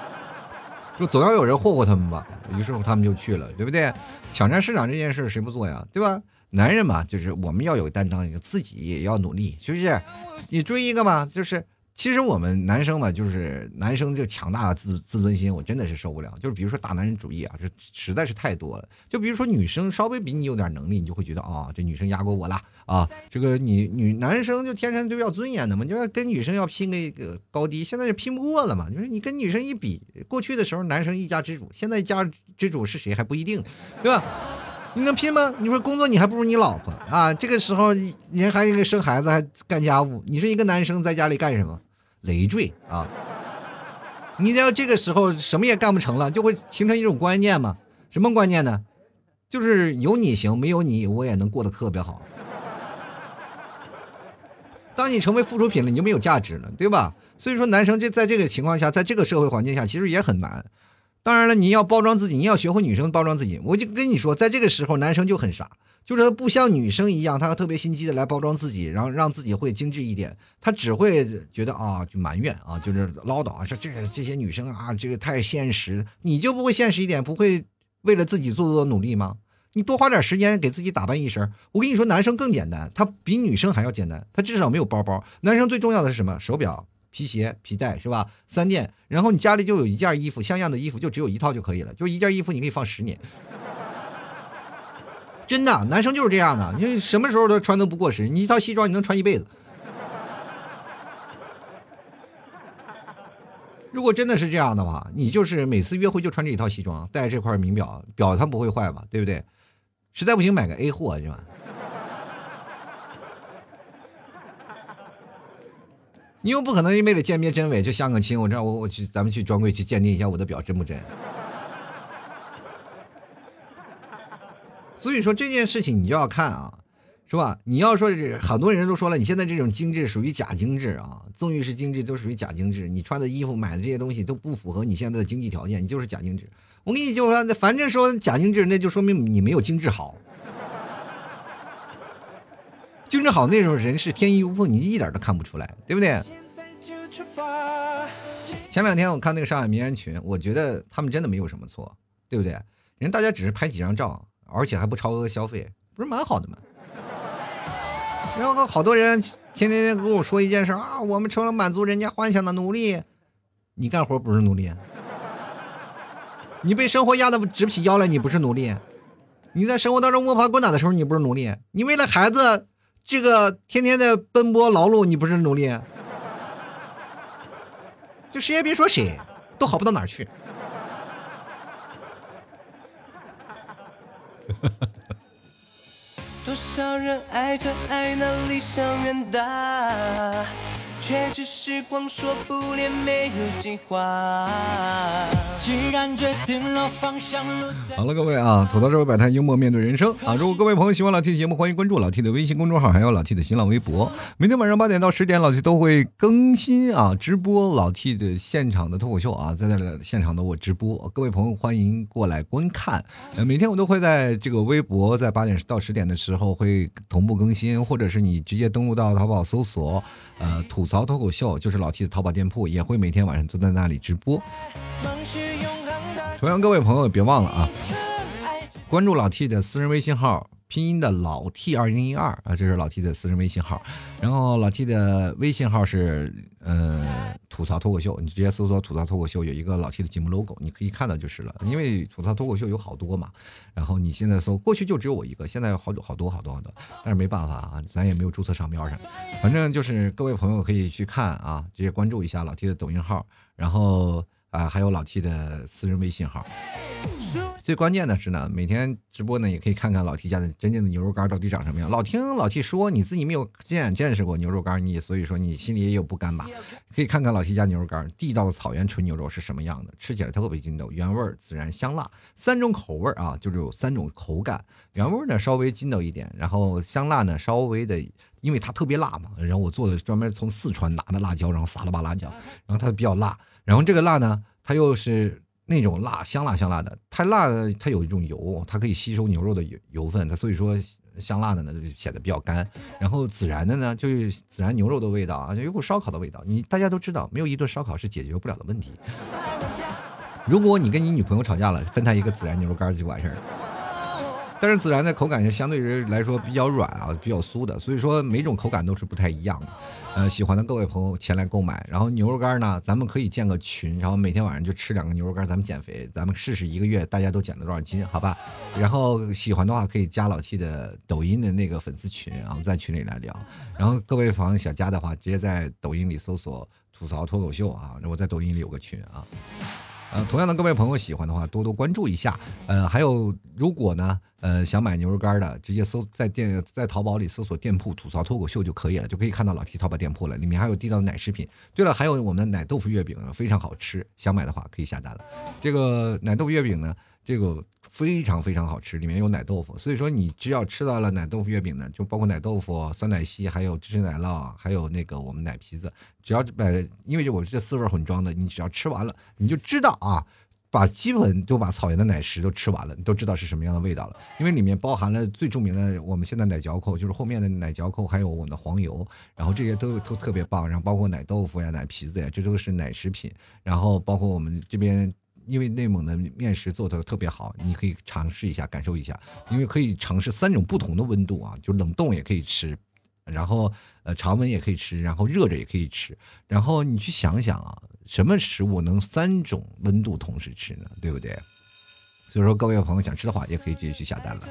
就总要有人霍霍他们吧。于是乎，他们就去了，对不对？抢占市场这件事谁不做呀？对吧？男人嘛，就是我们要有担当，自己也要努力，是不是？你追一个嘛，就是。其实我们男生嘛，就是男生这强大的自自尊心，我真的是受不了。就是比如说大男人主义啊，这实在是太多了。就比如说女生稍微比你有点能力，你就会觉得啊，这女生压过我了啊。这个女女男生就天生就要尊严的嘛，就要跟女生要拼个一个高低。现在是拼不过了嘛，就是你跟女生一比，过去的时候男生一家之主，现在一家之主是谁还不一定，对吧？你能拼吗？你说工作你还不如你老婆啊，这个时候人还生孩子还干家务，你说一个男生在家里干什么？累赘啊！你要这个时候什么也干不成了，就会形成一种观念嘛？什么观念呢？就是有你行，没有你我也能过得特别好。当你成为附属品了，你就没有价值了，对吧？所以说，男生这在这个情况下，在这个社会环境下，其实也很难。当然了，你要包装自己，你要学会女生包装自己。我就跟你说，在这个时候，男生就很傻。就是他不像女生一样，他特别心机的来包装自己，然后让自己会精致一点。他只会觉得啊，就埋怨啊，就是唠叨啊，说这这些女生啊，这个太现实。你就不会现实一点，不会为了自己做做努力吗？你多花点时间给自己打扮一身。我跟你说，男生更简单，他比女生还要简单。他至少没有包包。男生最重要的是什么？手表、皮鞋、皮带，是吧？三件。然后你家里就有一件衣服，像样的衣服就只有一套就可以了，就一件衣服你可以放十年。真的，男生就是这样的，因为什么时候都穿都不过时。你一套西装你能穿一辈子。如果真的是这样的话，你就是每次约会就穿这一套西装，带这块名表，表它不会坏吧？对不对？实在不行买个 A 货是吧？你又不可能因为得鉴别真伪就相个亲，我这我我去咱们去专柜去鉴定一下我的表真不真。所以说这件事情你就要看啊，是吧？你要说很多人都说了，你现在这种精致属于假精致啊，纵欲式精致都属于假精致，你穿的衣服买的这些东西都不符合你现在的经济条件，你就是假精致。我跟你就说，那反正说假精致，那就说明你没有精致好。精神好那种人是天衣无缝，你一点都看不出来，对不对？前两天我看那个上海民安群，我觉得他们真的没有什么错，对不对？人大家只是拍几张照，而且还不超额消费，不是蛮好的吗？然后好多人天天跟我说一件事啊，我们成了满足人家幻想的奴隶，你干活不是奴隶？你被生活压得直不起腰来，你不是奴隶？你在生活当中摸爬滚打的时候，你不是奴隶？你为了孩子？这个天天的奔波劳碌，你不是努力？就谁也别说谁，都好不到哪儿去。
多少人爱着爱那理想远大。却只是光说不练，没有计划。既然决定了方向，
好了，各位啊，吐槽社会百态，幽默面对人生啊！如果各位朋友喜欢老 T 的节目，欢迎关注老 T 的微信公众号，还有老 T 的新浪微博。每天晚上八点到十点，老 T 都会更新啊，直播老 T 的现场的脱口秀啊，在那现场的我直播，各位朋友欢迎过来观看。呃，每天我都会在这个微博，在八点到十点的时候会同步更新，或者是你直接登录到淘宝搜索。呃，吐槽脱口秀就是老 T 的淘宝店铺，也会每天晚上都在那里直播。同样，各位朋友别忘了啊，关注老 T 的私人微信号。拼音的老 T 二零一二啊，这是老 T 的私人微信号，然后老 T 的微信号是呃吐槽脱口秀，你直接搜索吐槽脱口秀，有一个老 T 的节目 logo，你可以看到就是了。因为吐槽脱口秀有好多嘛，然后你现在搜，过去就只有我一个，现在有好多好多好多好多，但是没办法啊，咱也没有注册商标上，反正就是各位朋友可以去看啊，直接关注一下老 T 的抖音号，然后。啊，还有老 T 的私人微信号。最关键的是呢，每天直播呢，也可以看看老 T 家的真正的牛肉干到底长什么样。老听老 T 说，你自己没有见见识过牛肉干，你所以说你心里也有不甘吧？可以看看老 T 家牛肉干，地道的草原纯牛肉是什么样的，吃起来特别筋道，原味、孜然、香辣三种口味啊，就是有三种口感。原味呢稍微筋道一点，然后香辣呢稍微的，因为它特别辣嘛，然后我做的专门从四川拿的辣椒，然后撒了把辣椒，然后它比较辣。然后这个辣呢，它又是那种辣香辣香辣的，太辣它有一种油，它可以吸收牛肉的油油分，它所以说香辣的呢就显得比较干。然后孜然的呢，就是孜然牛肉的味道啊，就有股烧烤的味道。你大家都知道，没有一顿烧烤是解决不了的问题。如果你跟你女朋友吵架了，分她一个孜然牛肉干就完事儿了。但是孜然的口感是相对于来说比较软啊，比较酥的，所以说每种口感都是不太一样的。呃，喜欢的各位朋友前来购买，然后牛肉干呢，咱们可以建个群，然后每天晚上就吃两个牛肉干，咱们减肥，咱们试试一个月大家都减了多少斤，好吧？然后喜欢的话可以加老 T 的抖音的那个粉丝群，然后在群里来聊。然后各位朋友想加的话，直接在抖音里搜索吐槽脱口秀啊，我在抖音里有个群啊。呃，同样的各位朋友喜欢的话，多多关注一下。呃，还有如果呢，呃，想买牛肉干的，直接搜在店在淘宝里搜索店铺吐槽脱口秀就可以了，就可以看到老 T 淘宝店铺了。里面还有地道的奶食品。对了，还有我们的奶豆腐月饼非常好吃，想买的话可以下单了。这个奶豆腐月饼呢？这个非常非常好吃，里面有奶豆腐，所以说你只要吃到了奶豆腐月饼呢，就包括奶豆腐、酸奶昔，还有芝士奶酪，还有那个我们奶皮子，只要买，因为我这四味混装的，你只要吃完了，你就知道啊，把基本都把草原的奶食都吃完了，你都知道是什么样的味道了，因为里面包含了最著名的我们现在奶嚼扣，就是后面的奶嚼扣，还有我们的黄油，然后这些都都特别棒，然后包括奶豆腐呀、奶皮子呀，这都是奶食品，然后包括我们这边。因为内蒙的面食做的特别好，你可以尝试一下，感受一下。因为可以尝试三种不同的温度啊，就冷冻也可以吃，然后呃常温也可以吃，然后热着也可以吃。然后你去想想啊，什么食物能三种温度同时吃呢？对不对？所以说各位朋友想吃的话，也可以直接去下单了。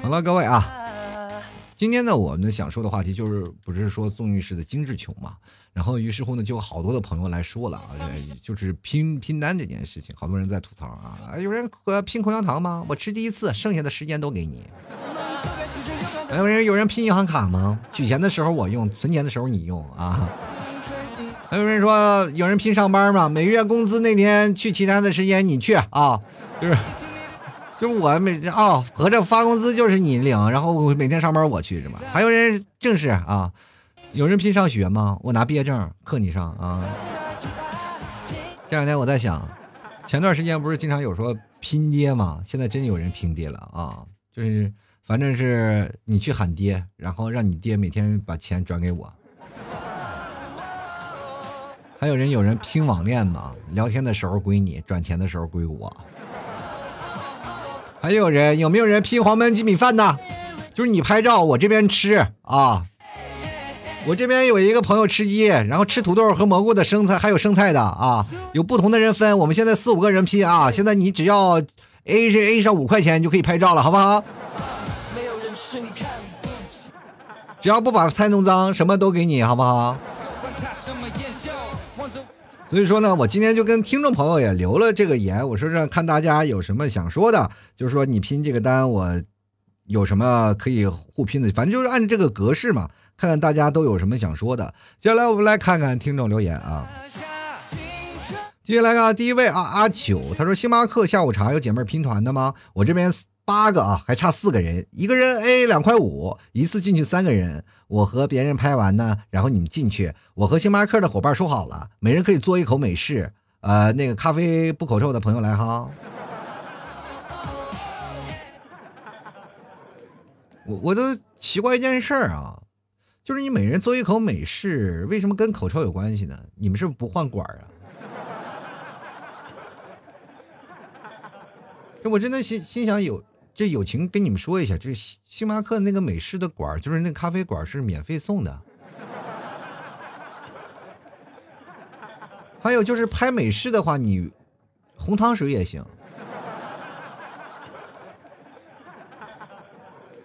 好了，各位啊。今天呢，我们想说的话题就是不是说纵欲式的精致穷嘛？然后于是乎呢，就有好多的朋友来说了啊，就是拼拼单这件事情，好多人在吐槽啊，有人拼口香糖吗？我吃第一次，剩下的时间都给你。还有人有人拼银行卡吗？取钱的时候我用，存钱的时候你用啊。还有人说有人拼上班吗？每月工资那天去，其他的时间你去啊，就是。就是我每哦，合着发工资就是你领，然后每天上班我去是吗？还有人正式啊，有人拼上学吗？我拿毕业证克你上啊。这两天我在想，前段时间不是经常有说拼爹吗？现在真有人拼爹了啊！就是反正是你去喊爹，然后让你爹每天把钱转给我。还有人有人拼网恋吗？聊天的时候归你，转钱的时候归我。还有人有没有人拼黄焖鸡米饭的？就是你拍照，我这边吃啊。我这边有一个朋友吃鸡，然后吃土豆和蘑菇的生菜，还有生菜的啊。有不同的人分，我们现在四五个人拼啊。现在你只要 A 是 A 上五块钱，就可以拍照了，好不好？只要不把菜弄脏，什么都给你，好不好？所以说呢，我今天就跟听众朋友也留了这个言，我说让看大家有什么想说的，就是说你拼这个单，我有什么可以互拼的，反正就是按这个格式嘛，看看大家都有什么想说的。接下来我们来看看听众留言啊。接下来看第一位啊，阿九，他说星巴克下午茶有姐妹拼团的吗？我这边。八个啊，还差四个人，一个人 A 两块五，一次进去三个人。我和别人拍完呢，然后你们进去。我和星巴克的伙伴说好了，每人可以做一口美式。呃，那个咖啡不口臭的朋友来哈。我我都奇怪一件事儿啊，就是你每人做一口美式，为什么跟口臭有关系呢？你们是不是不换管啊？我真的心心想有。这友情跟你们说一下，这星星巴克那个美式的管就是那咖啡馆是免费送的。还有就是拍美式的话，你红糖水也行，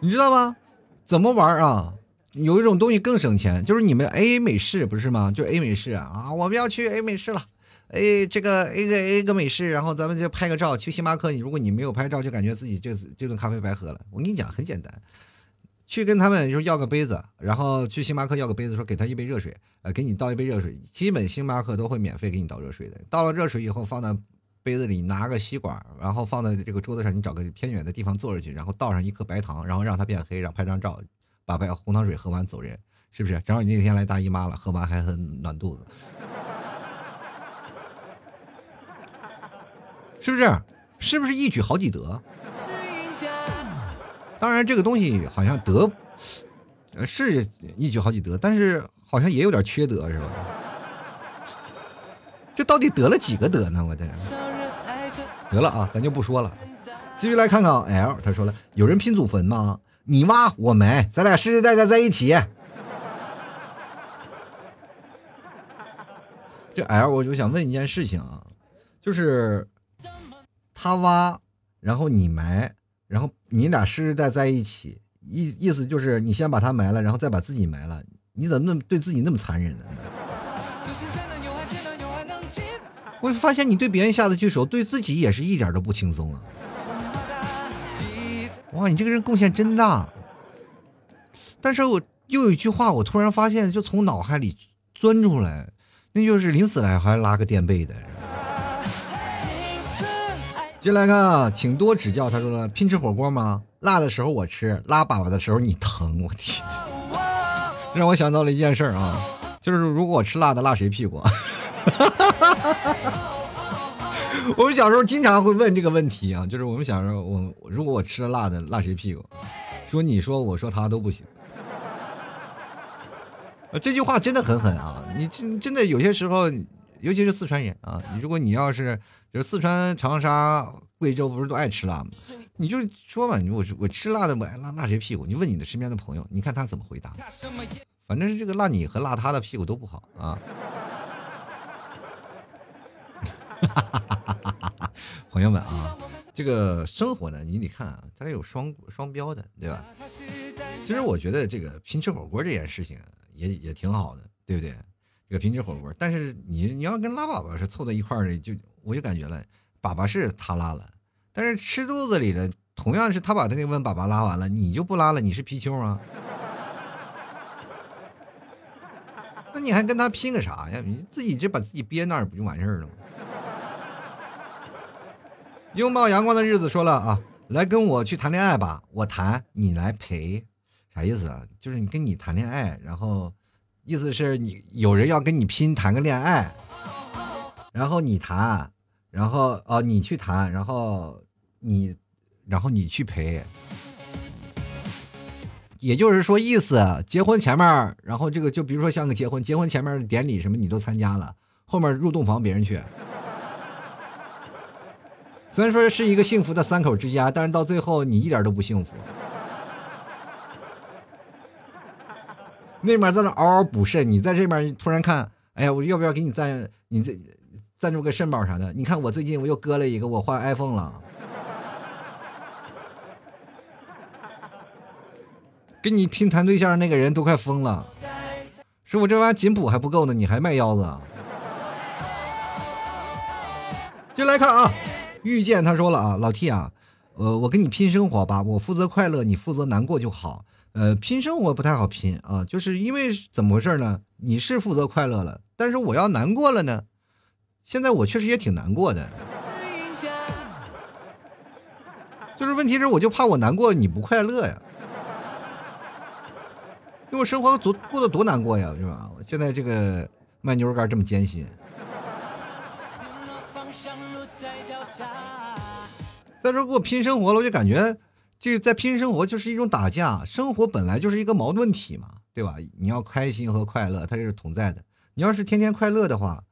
你知道吗？怎么玩啊？有一种东西更省钱，就是你们 A 美式不是吗？就 A 美式啊，我们要去 A 美式了。哎，这个 A 个 A 个美式，然后咱们就拍个照。去星巴克，你如果你没有拍照，就感觉自己这这顿咖啡白喝了。我跟你讲，很简单，去跟他们说要个杯子，然后去星巴克要个杯子，说给他一杯热水，呃，给你倒一杯热水。基本星巴克都会免费给你倒热水的。倒了热水以后，放在杯子里，拿个吸管，然后放在这个桌子上，你找个偏远的地方坐着去，然后倒上一颗白糖，然后让它变黑，然后拍张照，把白红糖水喝完走人，是不是？正好你那天来大姨妈了，喝完还很暖肚子。是不是？是不是一举好几得？当然，这个东西好像得，是一举好几得，但是好像也有点缺德，是吧？这到底得了几个德呢？我这得了啊，咱就不说了。继续来看看 L，他说了，有人拼祖坟吗？你挖我埋，咱俩世世代代在一起。这 L，我就想问一件事情啊，就是。他挖，然后你埋，然后你俩世世代在一起，意意思就是你先把他埋了，然后再把自己埋了。你怎么那么对自己那么残忍呢？我发现你对别人下得去手，对自己也是一点都不轻松啊！哇，你这个人贡献真大。但是我又有一句话，我突然发现，就从脑海里钻出来，那就是临死了还拉个垫背的。进来看啊，请多指教。他说了，拼吃火锅吗？辣的时候我吃，拉粑粑的时候你疼。我天，让我想到了一件事儿啊，就是如果我吃辣的，辣谁屁股？我们小时候经常会问这个问题啊，就是我们小时候，我如果我吃了辣的，辣谁屁股？说你说我说他都不行。这句话真的很狠啊！你真真的有些时候。尤其是四川人啊，你如果你要是就是四川、长沙、贵州，不是都爱吃辣吗？你就说吧，你我我吃辣的，我爱辣辣谁屁股？你问你的身边的朋友，你看他怎么回答？反正是这个辣你和辣他的屁股都不好啊。朋友们啊，这个生活呢，你得看啊，它有双双标的，对吧？其实我觉得这个拼吃火锅这件事情也也挺好的，对不对？这个拼吃火锅，但是你你要跟拉粑粑是凑在一块儿的，就我就感觉了，粑粑是他拉了，但是吃肚子里的同样是他把他那问粑粑拉完了，你就不拉了，你是貔貅啊？那你还跟他拼个啥呀？你自己这把自己憋那儿不就完事儿了吗？拥抱阳光的日子说了啊，来跟我去谈恋爱吧，我谈你来陪，啥意思啊？就是你跟你谈恋爱，然后意思是你有人要跟你拼谈个恋爱，然后你谈，然后哦你去谈，然后你，然后你去陪。也就是说，意思结婚前面，然后这个就比如说像个结婚，结婚前面的典礼什么你都参加了，后面入洞房别人去。虽然说是一个幸福的三口之家，但是到最后你一点都不幸福。那边在那嗷嗷补肾，你在这边突然看，哎呀，我要不要给你赞？你这赞助个肾宝啥的？你看我最近我又割了一个，我换 iPhone 了。跟你拼谈对象那个人都快疯了，师傅这玩意儿紧补还不够呢，你还卖腰子？就来看啊，遇见他说了啊，老 T 啊，呃，我跟你拼生活吧，我负责快乐，你负责难过就好。呃，拼生活不太好拼啊，就是因为怎么回事呢？你是负责快乐了，但是我要难过了呢，现在我确实也挺难过的，就是问题是我就怕我难过你不快乐呀。因为生活多过得多难过呀，是吧？现在这个卖牛肉干这么艰辛。再说给我拼生活了，我就感觉这个在拼生活就是一种打架。生活本来就是一个矛盾体嘛，对吧？你要开心和快乐，它是同在的。你要是天天快乐的话，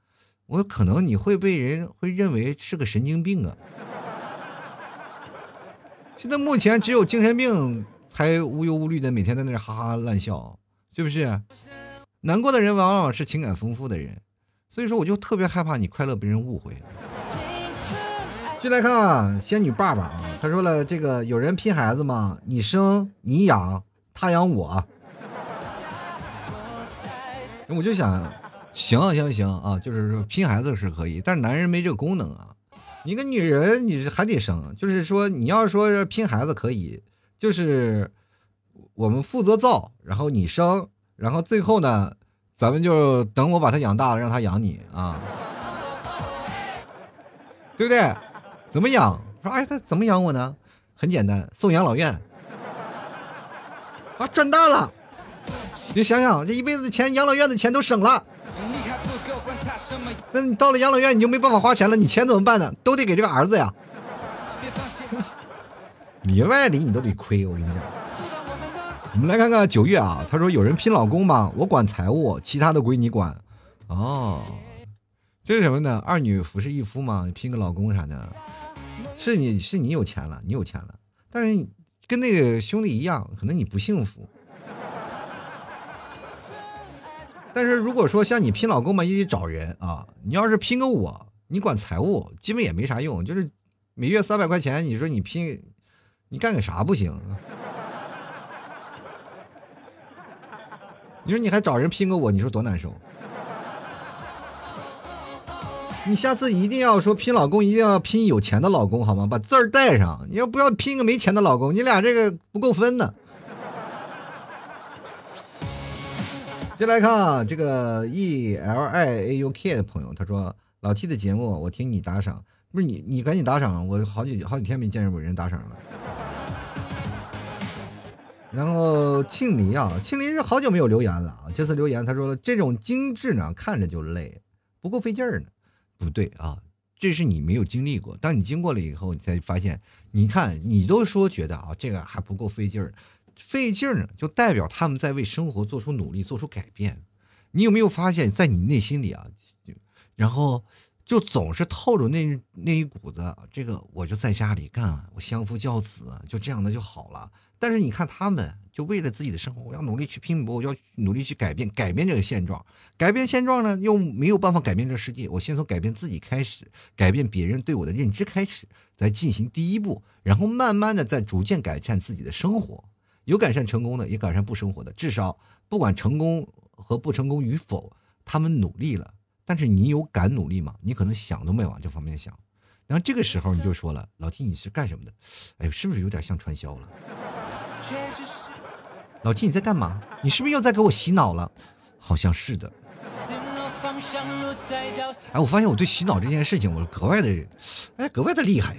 我可能你会被人会认为是个神经病啊。现在目前只有精神病。才无忧无虑的每天在那哈哈乱笑，是不是？难过的人往往是情感丰富的人，所以说我就特别害怕你快乐被人误会。进来看啊，仙女爸爸啊，他说了，这个有人拼孩子吗？你生你养，他养我。我就想，行行行啊，就是说拼孩子是可以，但是男人没这个功能啊。你个女人，你还得生，就是说你要说拼孩子可以。就是我们负责造，然后你生，然后最后呢，咱们就等我把他养大了，让他养你啊，对不对？怎么养？说哎，他怎么养我呢？很简单，送养老院啊，赚大了！你想想，这一辈子钱，养老院的钱都省了。那你到了养老院，你就没办法花钱了，你钱怎么办呢？都得给这个儿子呀。里外里你都得亏，我跟你讲。我们来看看九月啊，他说有人拼老公吗？我管财务，其他的归你管。哦，这是什么呢？二女服侍一夫吗？拼个老公啥的？是你是你有钱了，你有钱了，但是跟那个兄弟一样，可能你不幸福。但是如果说像你拼老公嘛，也得找人啊。你要是拼个我，你管财务，基本也没啥用，就是每月三百块钱，你说你拼。你干个啥不行？你说你还找人拼个我，你说多难受？你下次一定要说拼老公，一定要拼有钱的老公，好吗？把字儿带上。你要不要拼个没钱的老公？你俩这个不够分呢。先来看啊，这个 E L I A U K 的朋友，他说：“老 T 的节目，我听你打赏，不是你，你赶紧打赏，我好几好几天没见着有人打赏了。”然后庆黎啊，庆黎是好久没有留言了啊。这次留言他说这种精致呢，看着就累，不够费劲儿呢。不对啊，这是你没有经历过。当你经过了以后，你才发现，你看你都说觉得啊，这个还不够费劲儿，费劲儿呢，就代表他们在为生活做出努力，做出改变。你有没有发现，在你内心里啊，就然后就总是透着那那一股子，这个我就在家里干，我相夫教子，就这样的就好了。但是你看，他们就为了自己的生活，我要努力去拼搏，我要努力去改变，改变这个现状。改变现状呢，又没有办法改变这个世界。我先从改变自己开始，改变别人对我的认知开始，再进行第一步，然后慢慢的再逐渐改善自己的生活。有改善成功的，也改善不生活的。至少不管成功和不成功与否，他们努力了。但是你有敢努力吗？你可能想都没往这方面想。然后这个时候你就说了，老 T 你是干什么的？哎呦，是不是有点像传销了？老 T 你在干嘛？你是不是又在给我洗脑了？好像是的。哎，我发现我对洗脑这件事情，我格外的，哎，格外的厉害。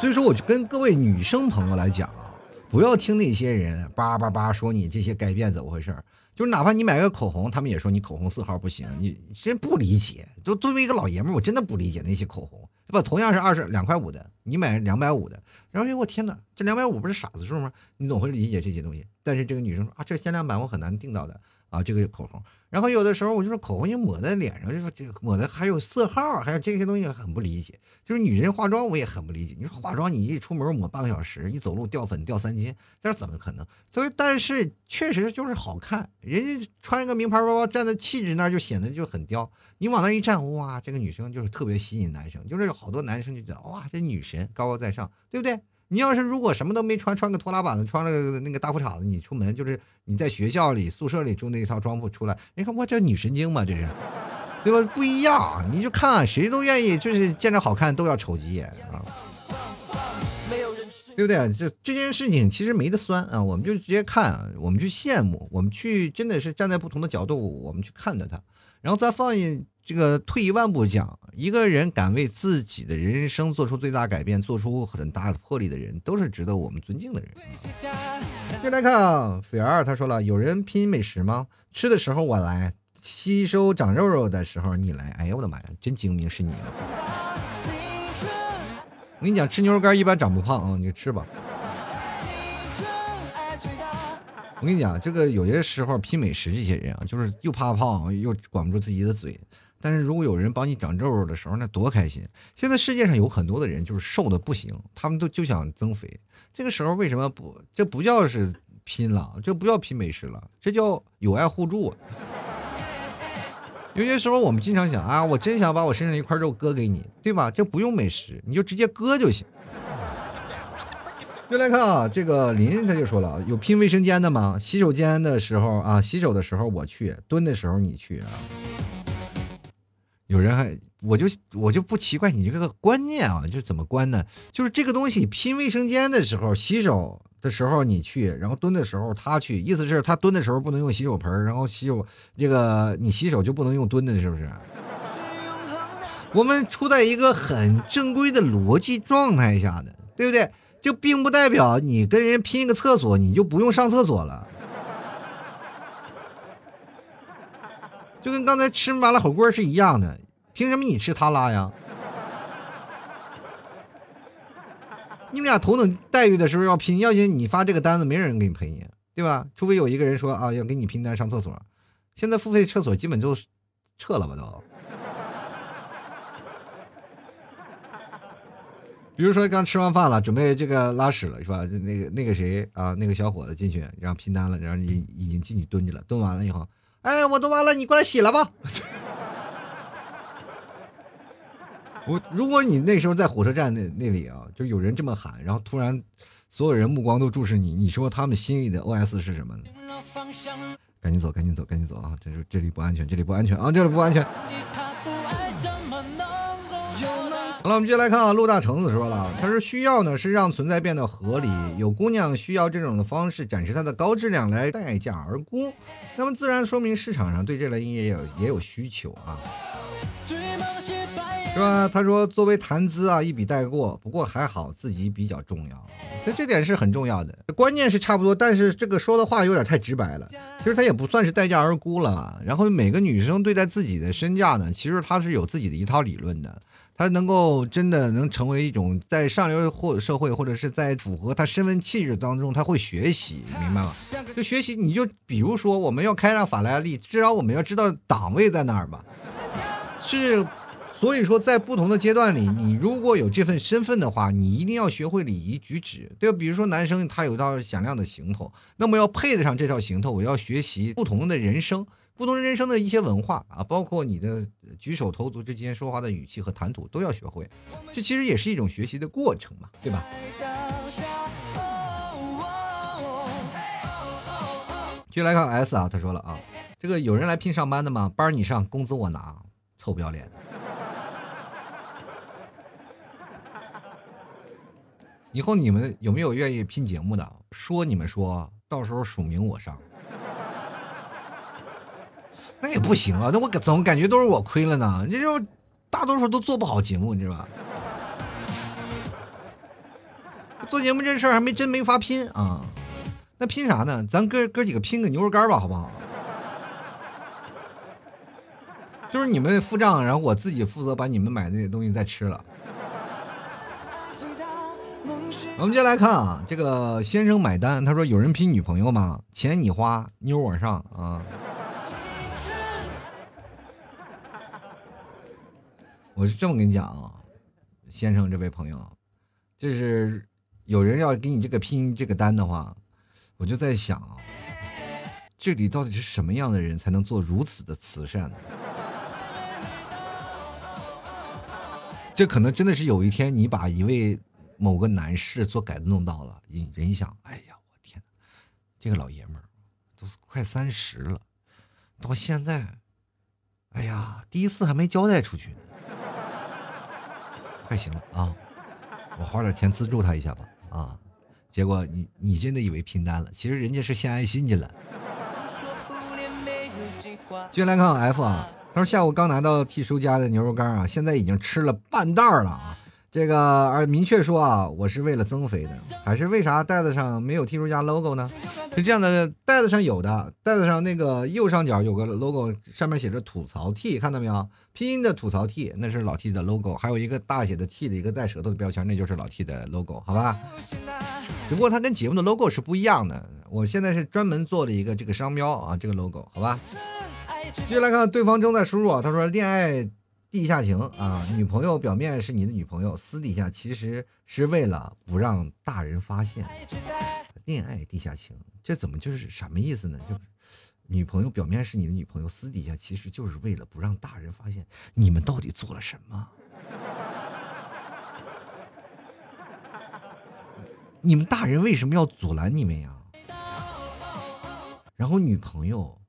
所以说，我就跟各位女生朋友来讲啊，不要听那些人叭叭叭说你这些改变怎么回事就是哪怕你买个口红，他们也说你口红色号不行，你真不理解。都作为一个老爷们儿，我真的不理解那些口红，不？同样是二十两块五的，你买两百五的，然后哎我天哪，这两百五不是傻子数吗？你总会理解这些东西。但是这个女生说啊，这限量版我很难订到的啊，这个口红。然后有的时候我就说口红也抹在脸上，就说这抹的还有色号，还有这些东西很不理解。就是女人化妆我也很不理解。你说化妆你一出门抹半个小时，一走路掉粉掉三斤，这怎么可能？所以但是确实就是好看，人家穿一个名牌包包站在气质那儿就显得就很刁。你往那一站，哇，这个女生就是特别吸引男生，就是有好多男生就觉得哇，这女神高高在上，对不对？你要是如果什么都没穿，穿个拖拉板子，穿了那个大裤衩子，你出门就是你在学校里宿舍里住那一套装铺出来，你看我这女神经嘛，这是，对吧？不一样，你就看谁都愿意，就是见着好看都要瞅几眼啊，对不对？这这件事情其实没得酸啊，我们就直接看，我们去羡慕，我们去真的是站在不同的角度，我们去看待它，然后再放一。这个退一万步讲，一个人敢为自己的人生做出最大改变、做出很大的魄力的人，都是值得我们尊敬的人。接来看啊，斐儿他说了，有人拼美食吗？吃的时候我来，吸收长肉肉的时候你来。哎呦我的妈呀，真精明，是你！我跟你讲，吃牛肉干一般长不胖啊，你吃吧。我跟你讲，这个有些时候拼美食，这些人啊，就是又怕胖又管不住自己的嘴。但是如果有人帮你长肉肉的时候，那多开心！现在世界上有很多的人就是瘦的不行，他们都就想增肥。这个时候为什么不？这不叫是拼了，这不叫拼美食了，这叫有爱互助。有些时候我们经常想啊，我真想把我身上一块肉割给你，对吧？这不用美食，你就直接割就行。就来看啊，这个林他就说了，有拼卫生间的吗？洗手间的时候啊，洗手的时候我去，蹲的时候你去啊。有人还，我就我就不奇怪你这个观念啊，就是怎么关呢？就是这个东西拼卫生间的时候，洗手的时候你去，然后蹲的时候他去，意思是他蹲的时候不能用洗手盆，然后洗手这个你洗手就不能用蹲的，是不是？我们处在一个很正规的逻辑状态下的，对不对？就并不代表你跟人拼一个厕所，你就不用上厕所了。就跟刚才吃麻辣火锅是一样的，凭什么你吃他拉呀？你们俩同等待遇的时候要拼，要紧你发这个单子，没人给你赔你，对吧？除非有一个人说啊，要给你拼单上厕所。现在付费厕所基本就撤了吧都。比如说刚吃完饭了，准备这个拉屎了，是吧？那个那个谁啊，那个小伙子进去，然后拼单了，然后你已经进去蹲着了，蹲完了以后。哎，我都完了，你过来洗了吧。我如果你那时候在火车站那那里啊，就有人这么喊，然后突然所有人目光都注视你，你说他们心里的 OS 是什么呢？赶紧走，赶紧走，赶紧走啊！这是这里不安全，这里不安全啊，这里不安全。好了，我们接下来看啊，陆大橙子说了，他说需要呢是让存在变得合理，有姑娘需要这种的方式展示她的高质量来待价而沽，那么自然说明市场上对这类音乐也有也有需求啊，说？他说作为谈资啊一笔带过，不过还好自己比较重要，所以这点是很重要的，关键是差不多，但是这个说的话有点太直白了，其实他也不算是待价而沽了，然后每个女生对待自己的身价呢，其实她是有自己的一套理论的。他能够真的能成为一种在上流或社会，或者是在符合他身份气质当中，他会学习，明白吗？就学习，你就比如说我们要开辆法拉利，至少我们要知道档位在哪儿吧？是，所以说在不同的阶段里，你如果有这份身份的话，你一定要学会礼仪举止，对吧？比如说男生他有一套响亮的行头，那么要配得上这套行头，我要学习不同的人生。不同人生的一些文化啊，包括你的举手投足之间说话的语气和谈吐都要学会，这其实也是一种学习的过程嘛，对吧？继续来看 S 啊，他说了啊，这个有人来拼上班的吗？班你上，工资我拿，臭不要脸。以后你们有没有愿意拼节目的？说你们说到时候署名我上，那也不行啊！那我怎么感觉都是我亏了呢？这就大多数都做不好节目，你知道吧？做节目这事儿还没真没法拼啊！那拼啥呢？咱哥哥几个拼个牛肉干吧，好不好？就是你们付账，然后我自己负责把你们买的那些东西再吃了。我们接下来看啊，这个先生买单，他说有人拼女朋友吗？钱你花，妞我上啊。我是这么跟你讲啊，先生这位朋友，就是有人要给你这个拼这个单的话，我就在想啊，这里到底是什么样的人才能做如此的慈善？这可能真的是有一天你把一位。某个男士做改弄到了，人人一想，哎呀，我天哪，这个老爷们儿都快三十了，到现在，哎呀，第一次还没交代出去，快行了啊，我花点钱资助他一下吧啊，结果你你真的以为拼单了，其实人家是献爱心去了。继续来看 F 啊，他说下午刚拿到 T 叔家的牛肉干啊，现在已经吃了半袋了啊。这个而明确说啊，我是为了增肥的，还是为啥袋子上没有 T 叔家 logo 呢？是这样的，袋子上有的，袋子上那个右上角有个 logo，上面写着吐槽 T，看到没有？拼音的吐槽 T，那是老 T 的 logo，还有一个大写的 T 的一个带舌头的标签，那就是老 T 的 logo，好吧？只不过它跟节目的 logo 是不一样的，我现在是专门做了一个这个商标啊，这个 logo，好吧？接下来看对方正在输入啊，他说恋爱。地下情啊，女朋友表面是你的女朋友，私底下其实是为了不让大人发现。恋爱地下情，这怎么就是什么意思呢？就是女朋友表面是你的女朋友，私底下其实就是为了不让大人发现你们到底做了什么。你们大人为什么要阻拦你们呀？然后女朋友，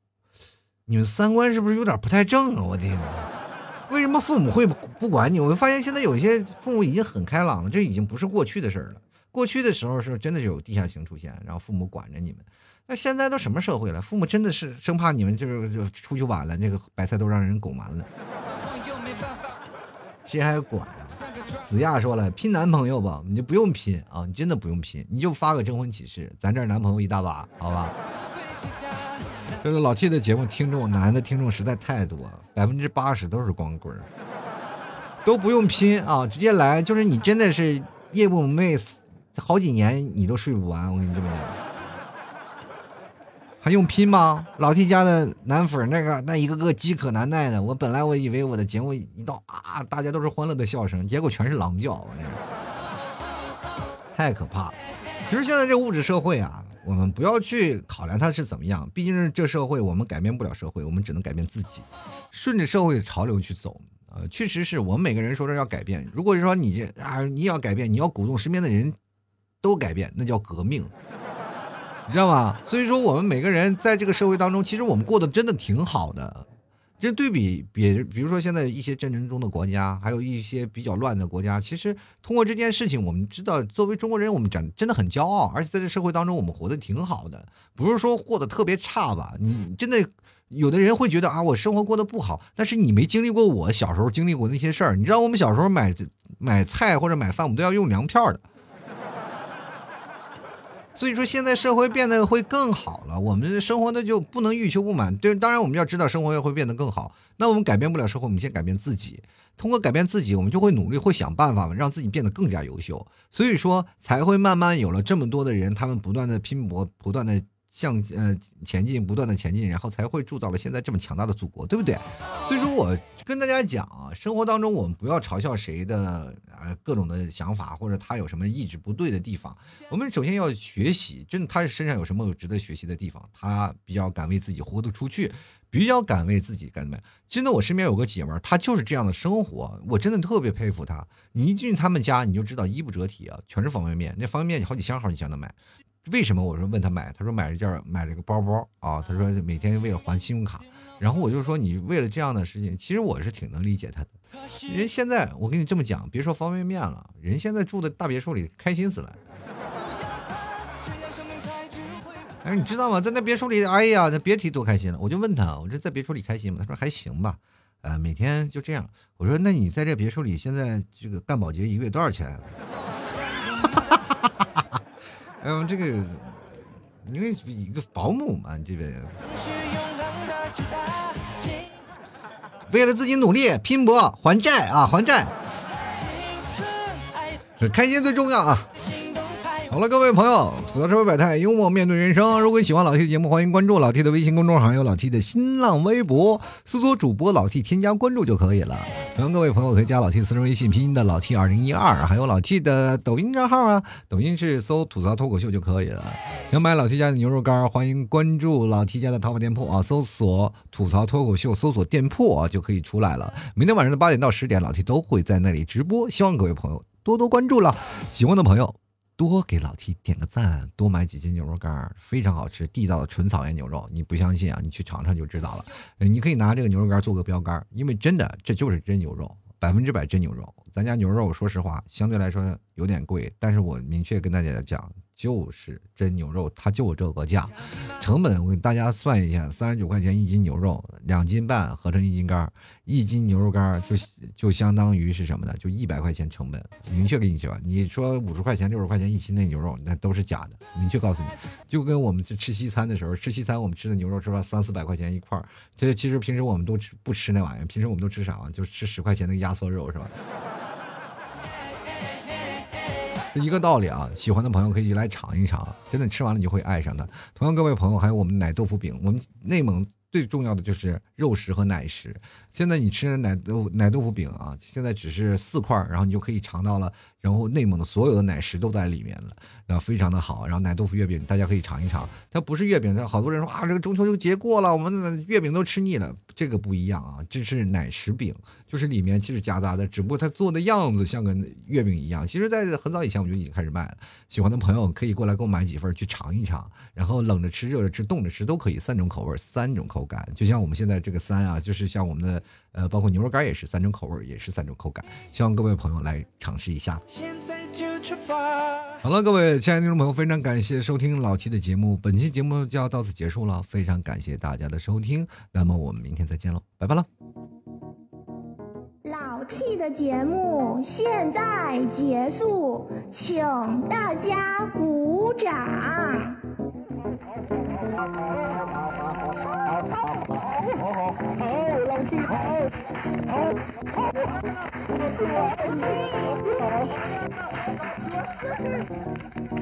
你们三观是不是有点不太正啊？我天！为什么父母会不管你？我就发现现在有一些父母已经很开朗了，这已经不是过去的事儿了。过去的时候是真的有地下情出现，然后父母管着你们。那现在都什么社会了？父母真的是生怕你们就是就出去晚了，这个白菜都让人拱完了，谁还管啊？子亚说了，拼男朋友吧，你就不用拼啊，你真的不用拼，你就发个征婚启事，咱这儿男朋友一大把，好吧？这个老 T 的节目听众，男的听众实在太多，百分之八十都是光棍，都不用拼啊，直接来，就是你真的是夜不寐，好几年你都睡不完，我跟你这么讲，还用拼吗？老 T 家的男粉那个那一个个饥渴难耐的，我本来我以为我的节目一到啊，大家都是欢乐的笑声，结果全是狼叫，太可怕了。其实现在这物质社会啊。我们不要去考量它是怎么样，毕竟是这社会，我们改变不了社会，我们只能改变自己，顺着社会的潮流去走。呃，确实是我们每个人说着要改变。如果是说你这啊，你要改变，你要鼓动身边的人都改变，那叫革命，你知道吗？所以说，我们每个人在这个社会当中，其实我们过得真的挺好的。这对比比，比如说现在一些战争中的国家，还有一些比较乱的国家，其实通过这件事情，我们知道，作为中国人，我们真真的很骄傲，而且在这社会当中，我们活得挺好的，不是说过得特别差吧？你真的有的人会觉得啊，我生活过得不好，但是你没经历过我小时候经历过那些事儿。你知道，我们小时候买买菜或者买饭，我们都要用粮票的。所以说，现在社会变得会更好了，我们生活的就不能欲求不满。对，当然我们要知道生活会变得更好。那我们改变不了社会，我们先改变自己。通过改变自己，我们就会努力，会想办法让自己变得更加优秀。所以说，才会慢慢有了这么多的人，他们不断的拼搏，不断的。向呃前进，不断的前进，然后才会铸造了现在这么强大的祖国，对不对？所以说，我跟大家讲啊，生活当中我们不要嘲笑谁的呃各种的想法，或者他有什么意志不对的地方。我们首先要学习，真的他身上有什么值得学习的地方，他比较敢为自己活得出去，比较敢为自己干么？真的，我身边有个姐们儿，她就是这样的生活，我真的特别佩服她。你一进他们家，你就知道衣不遮体啊，全是方便面，那方便面好几箱好几箱的买。为什么？我说问他买，他说买了件买了个包包啊，他说每天为了还信用卡。然后我就说你为了这样的事情，其实我是挺能理解他的。人现在我跟你这么讲，别说方便面了，人现在住的大别墅里开心死了。哎，你知道吗？在那别墅里，哎呀，那别提多开心了。我就问他，我说在别墅里开心吗？他说还行吧。呃，每天就这样。我说那你在这别墅里，现在这个干保洁一个月多少钱？嗯，这个因为一个保姆嘛，这个为了自己努力拼搏还债啊，还债，是开心最重要啊。好了，各位朋友，吐槽社会百态，幽默面对人生。如果你喜欢老 T 的节目，欢迎关注老 T 的微信公众号，还有老 T 的新浪微博，搜索主播老 T 添加关注就可以了。同样，各位朋友可以加老 T 私人微信，拼音的老 T 二零一二，还有老 T 的抖音账号啊，抖音是搜吐槽脱口秀就可以了。想买老 T 家的牛肉干，欢迎关注老 T 家的淘宝店铺啊，搜索吐槽脱口秀，搜索店铺啊就可以出来了。明天晚上的八点到十点，老 T 都会在那里直播，希望各位朋友多多关注了。喜欢的朋友。多给老 T 点个赞，多买几斤牛肉干，非常好吃，地道的纯草原牛肉。你不相信啊？你去尝尝就知道了。你可以拿这个牛肉干做个标杆，因为真的这就是真牛肉，百分之百真牛肉。咱家牛肉说实话相对来说有点贵，但是我明确跟大家讲。就是真牛肉，它就这个价，成本我给大家算一下，三十九块钱一斤牛肉，两斤半合成一斤干，一斤牛肉干就就相当于是什么呢？就一百块钱成本，明确跟你说，你说五十块钱、六十块钱一斤那牛肉，那都是假的，明确告诉你，就跟我们去吃西餐的时候，吃西餐我们吃的牛肉是吧，三四百块钱一块儿，这其实平时我们都吃不吃那玩意儿，平时我们都吃啥？就吃十块钱那个压缩肉是吧？是一个道理啊！喜欢的朋友可以来尝一尝，真的吃完了你就会爱上它。同样，各位朋友，还有我们奶豆腐饼，我们内蒙最重要的就是肉食和奶食。现在你吃奶豆奶豆腐饼啊，现在只是四块，然后你就可以尝到了。然后内蒙的所有的奶食都在里面了，然后非常的好。然后奶豆腐月饼大家可以尝一尝，它不是月饼。它好多人说啊，这个中秋就节过了，我们的月饼都吃腻了。这个不一样啊，这是奶食饼，就是里面其实夹杂的，只不过它做的样子像个月饼一样。其实，在很早以前我们就已经开始卖了。喜欢的朋友可以过来给我买几份去尝一尝，然后冷着吃、热着吃、冻着吃都可以，三种口味，三种口感。就像我们现在这个三啊，就是像我们的。呃，包括牛肉干也是三种口味，也是三种口感，希望各位朋友来尝试一下。好了，各位亲爱的听众朋友，非常感谢收听老 T 的节目，本期节目就要到此结束了，非常感谢大家的收听，那么我们明天再见喽，拜拜了。老 T 的节目现在结束，请大家鼓掌。好好好老弟好好好好，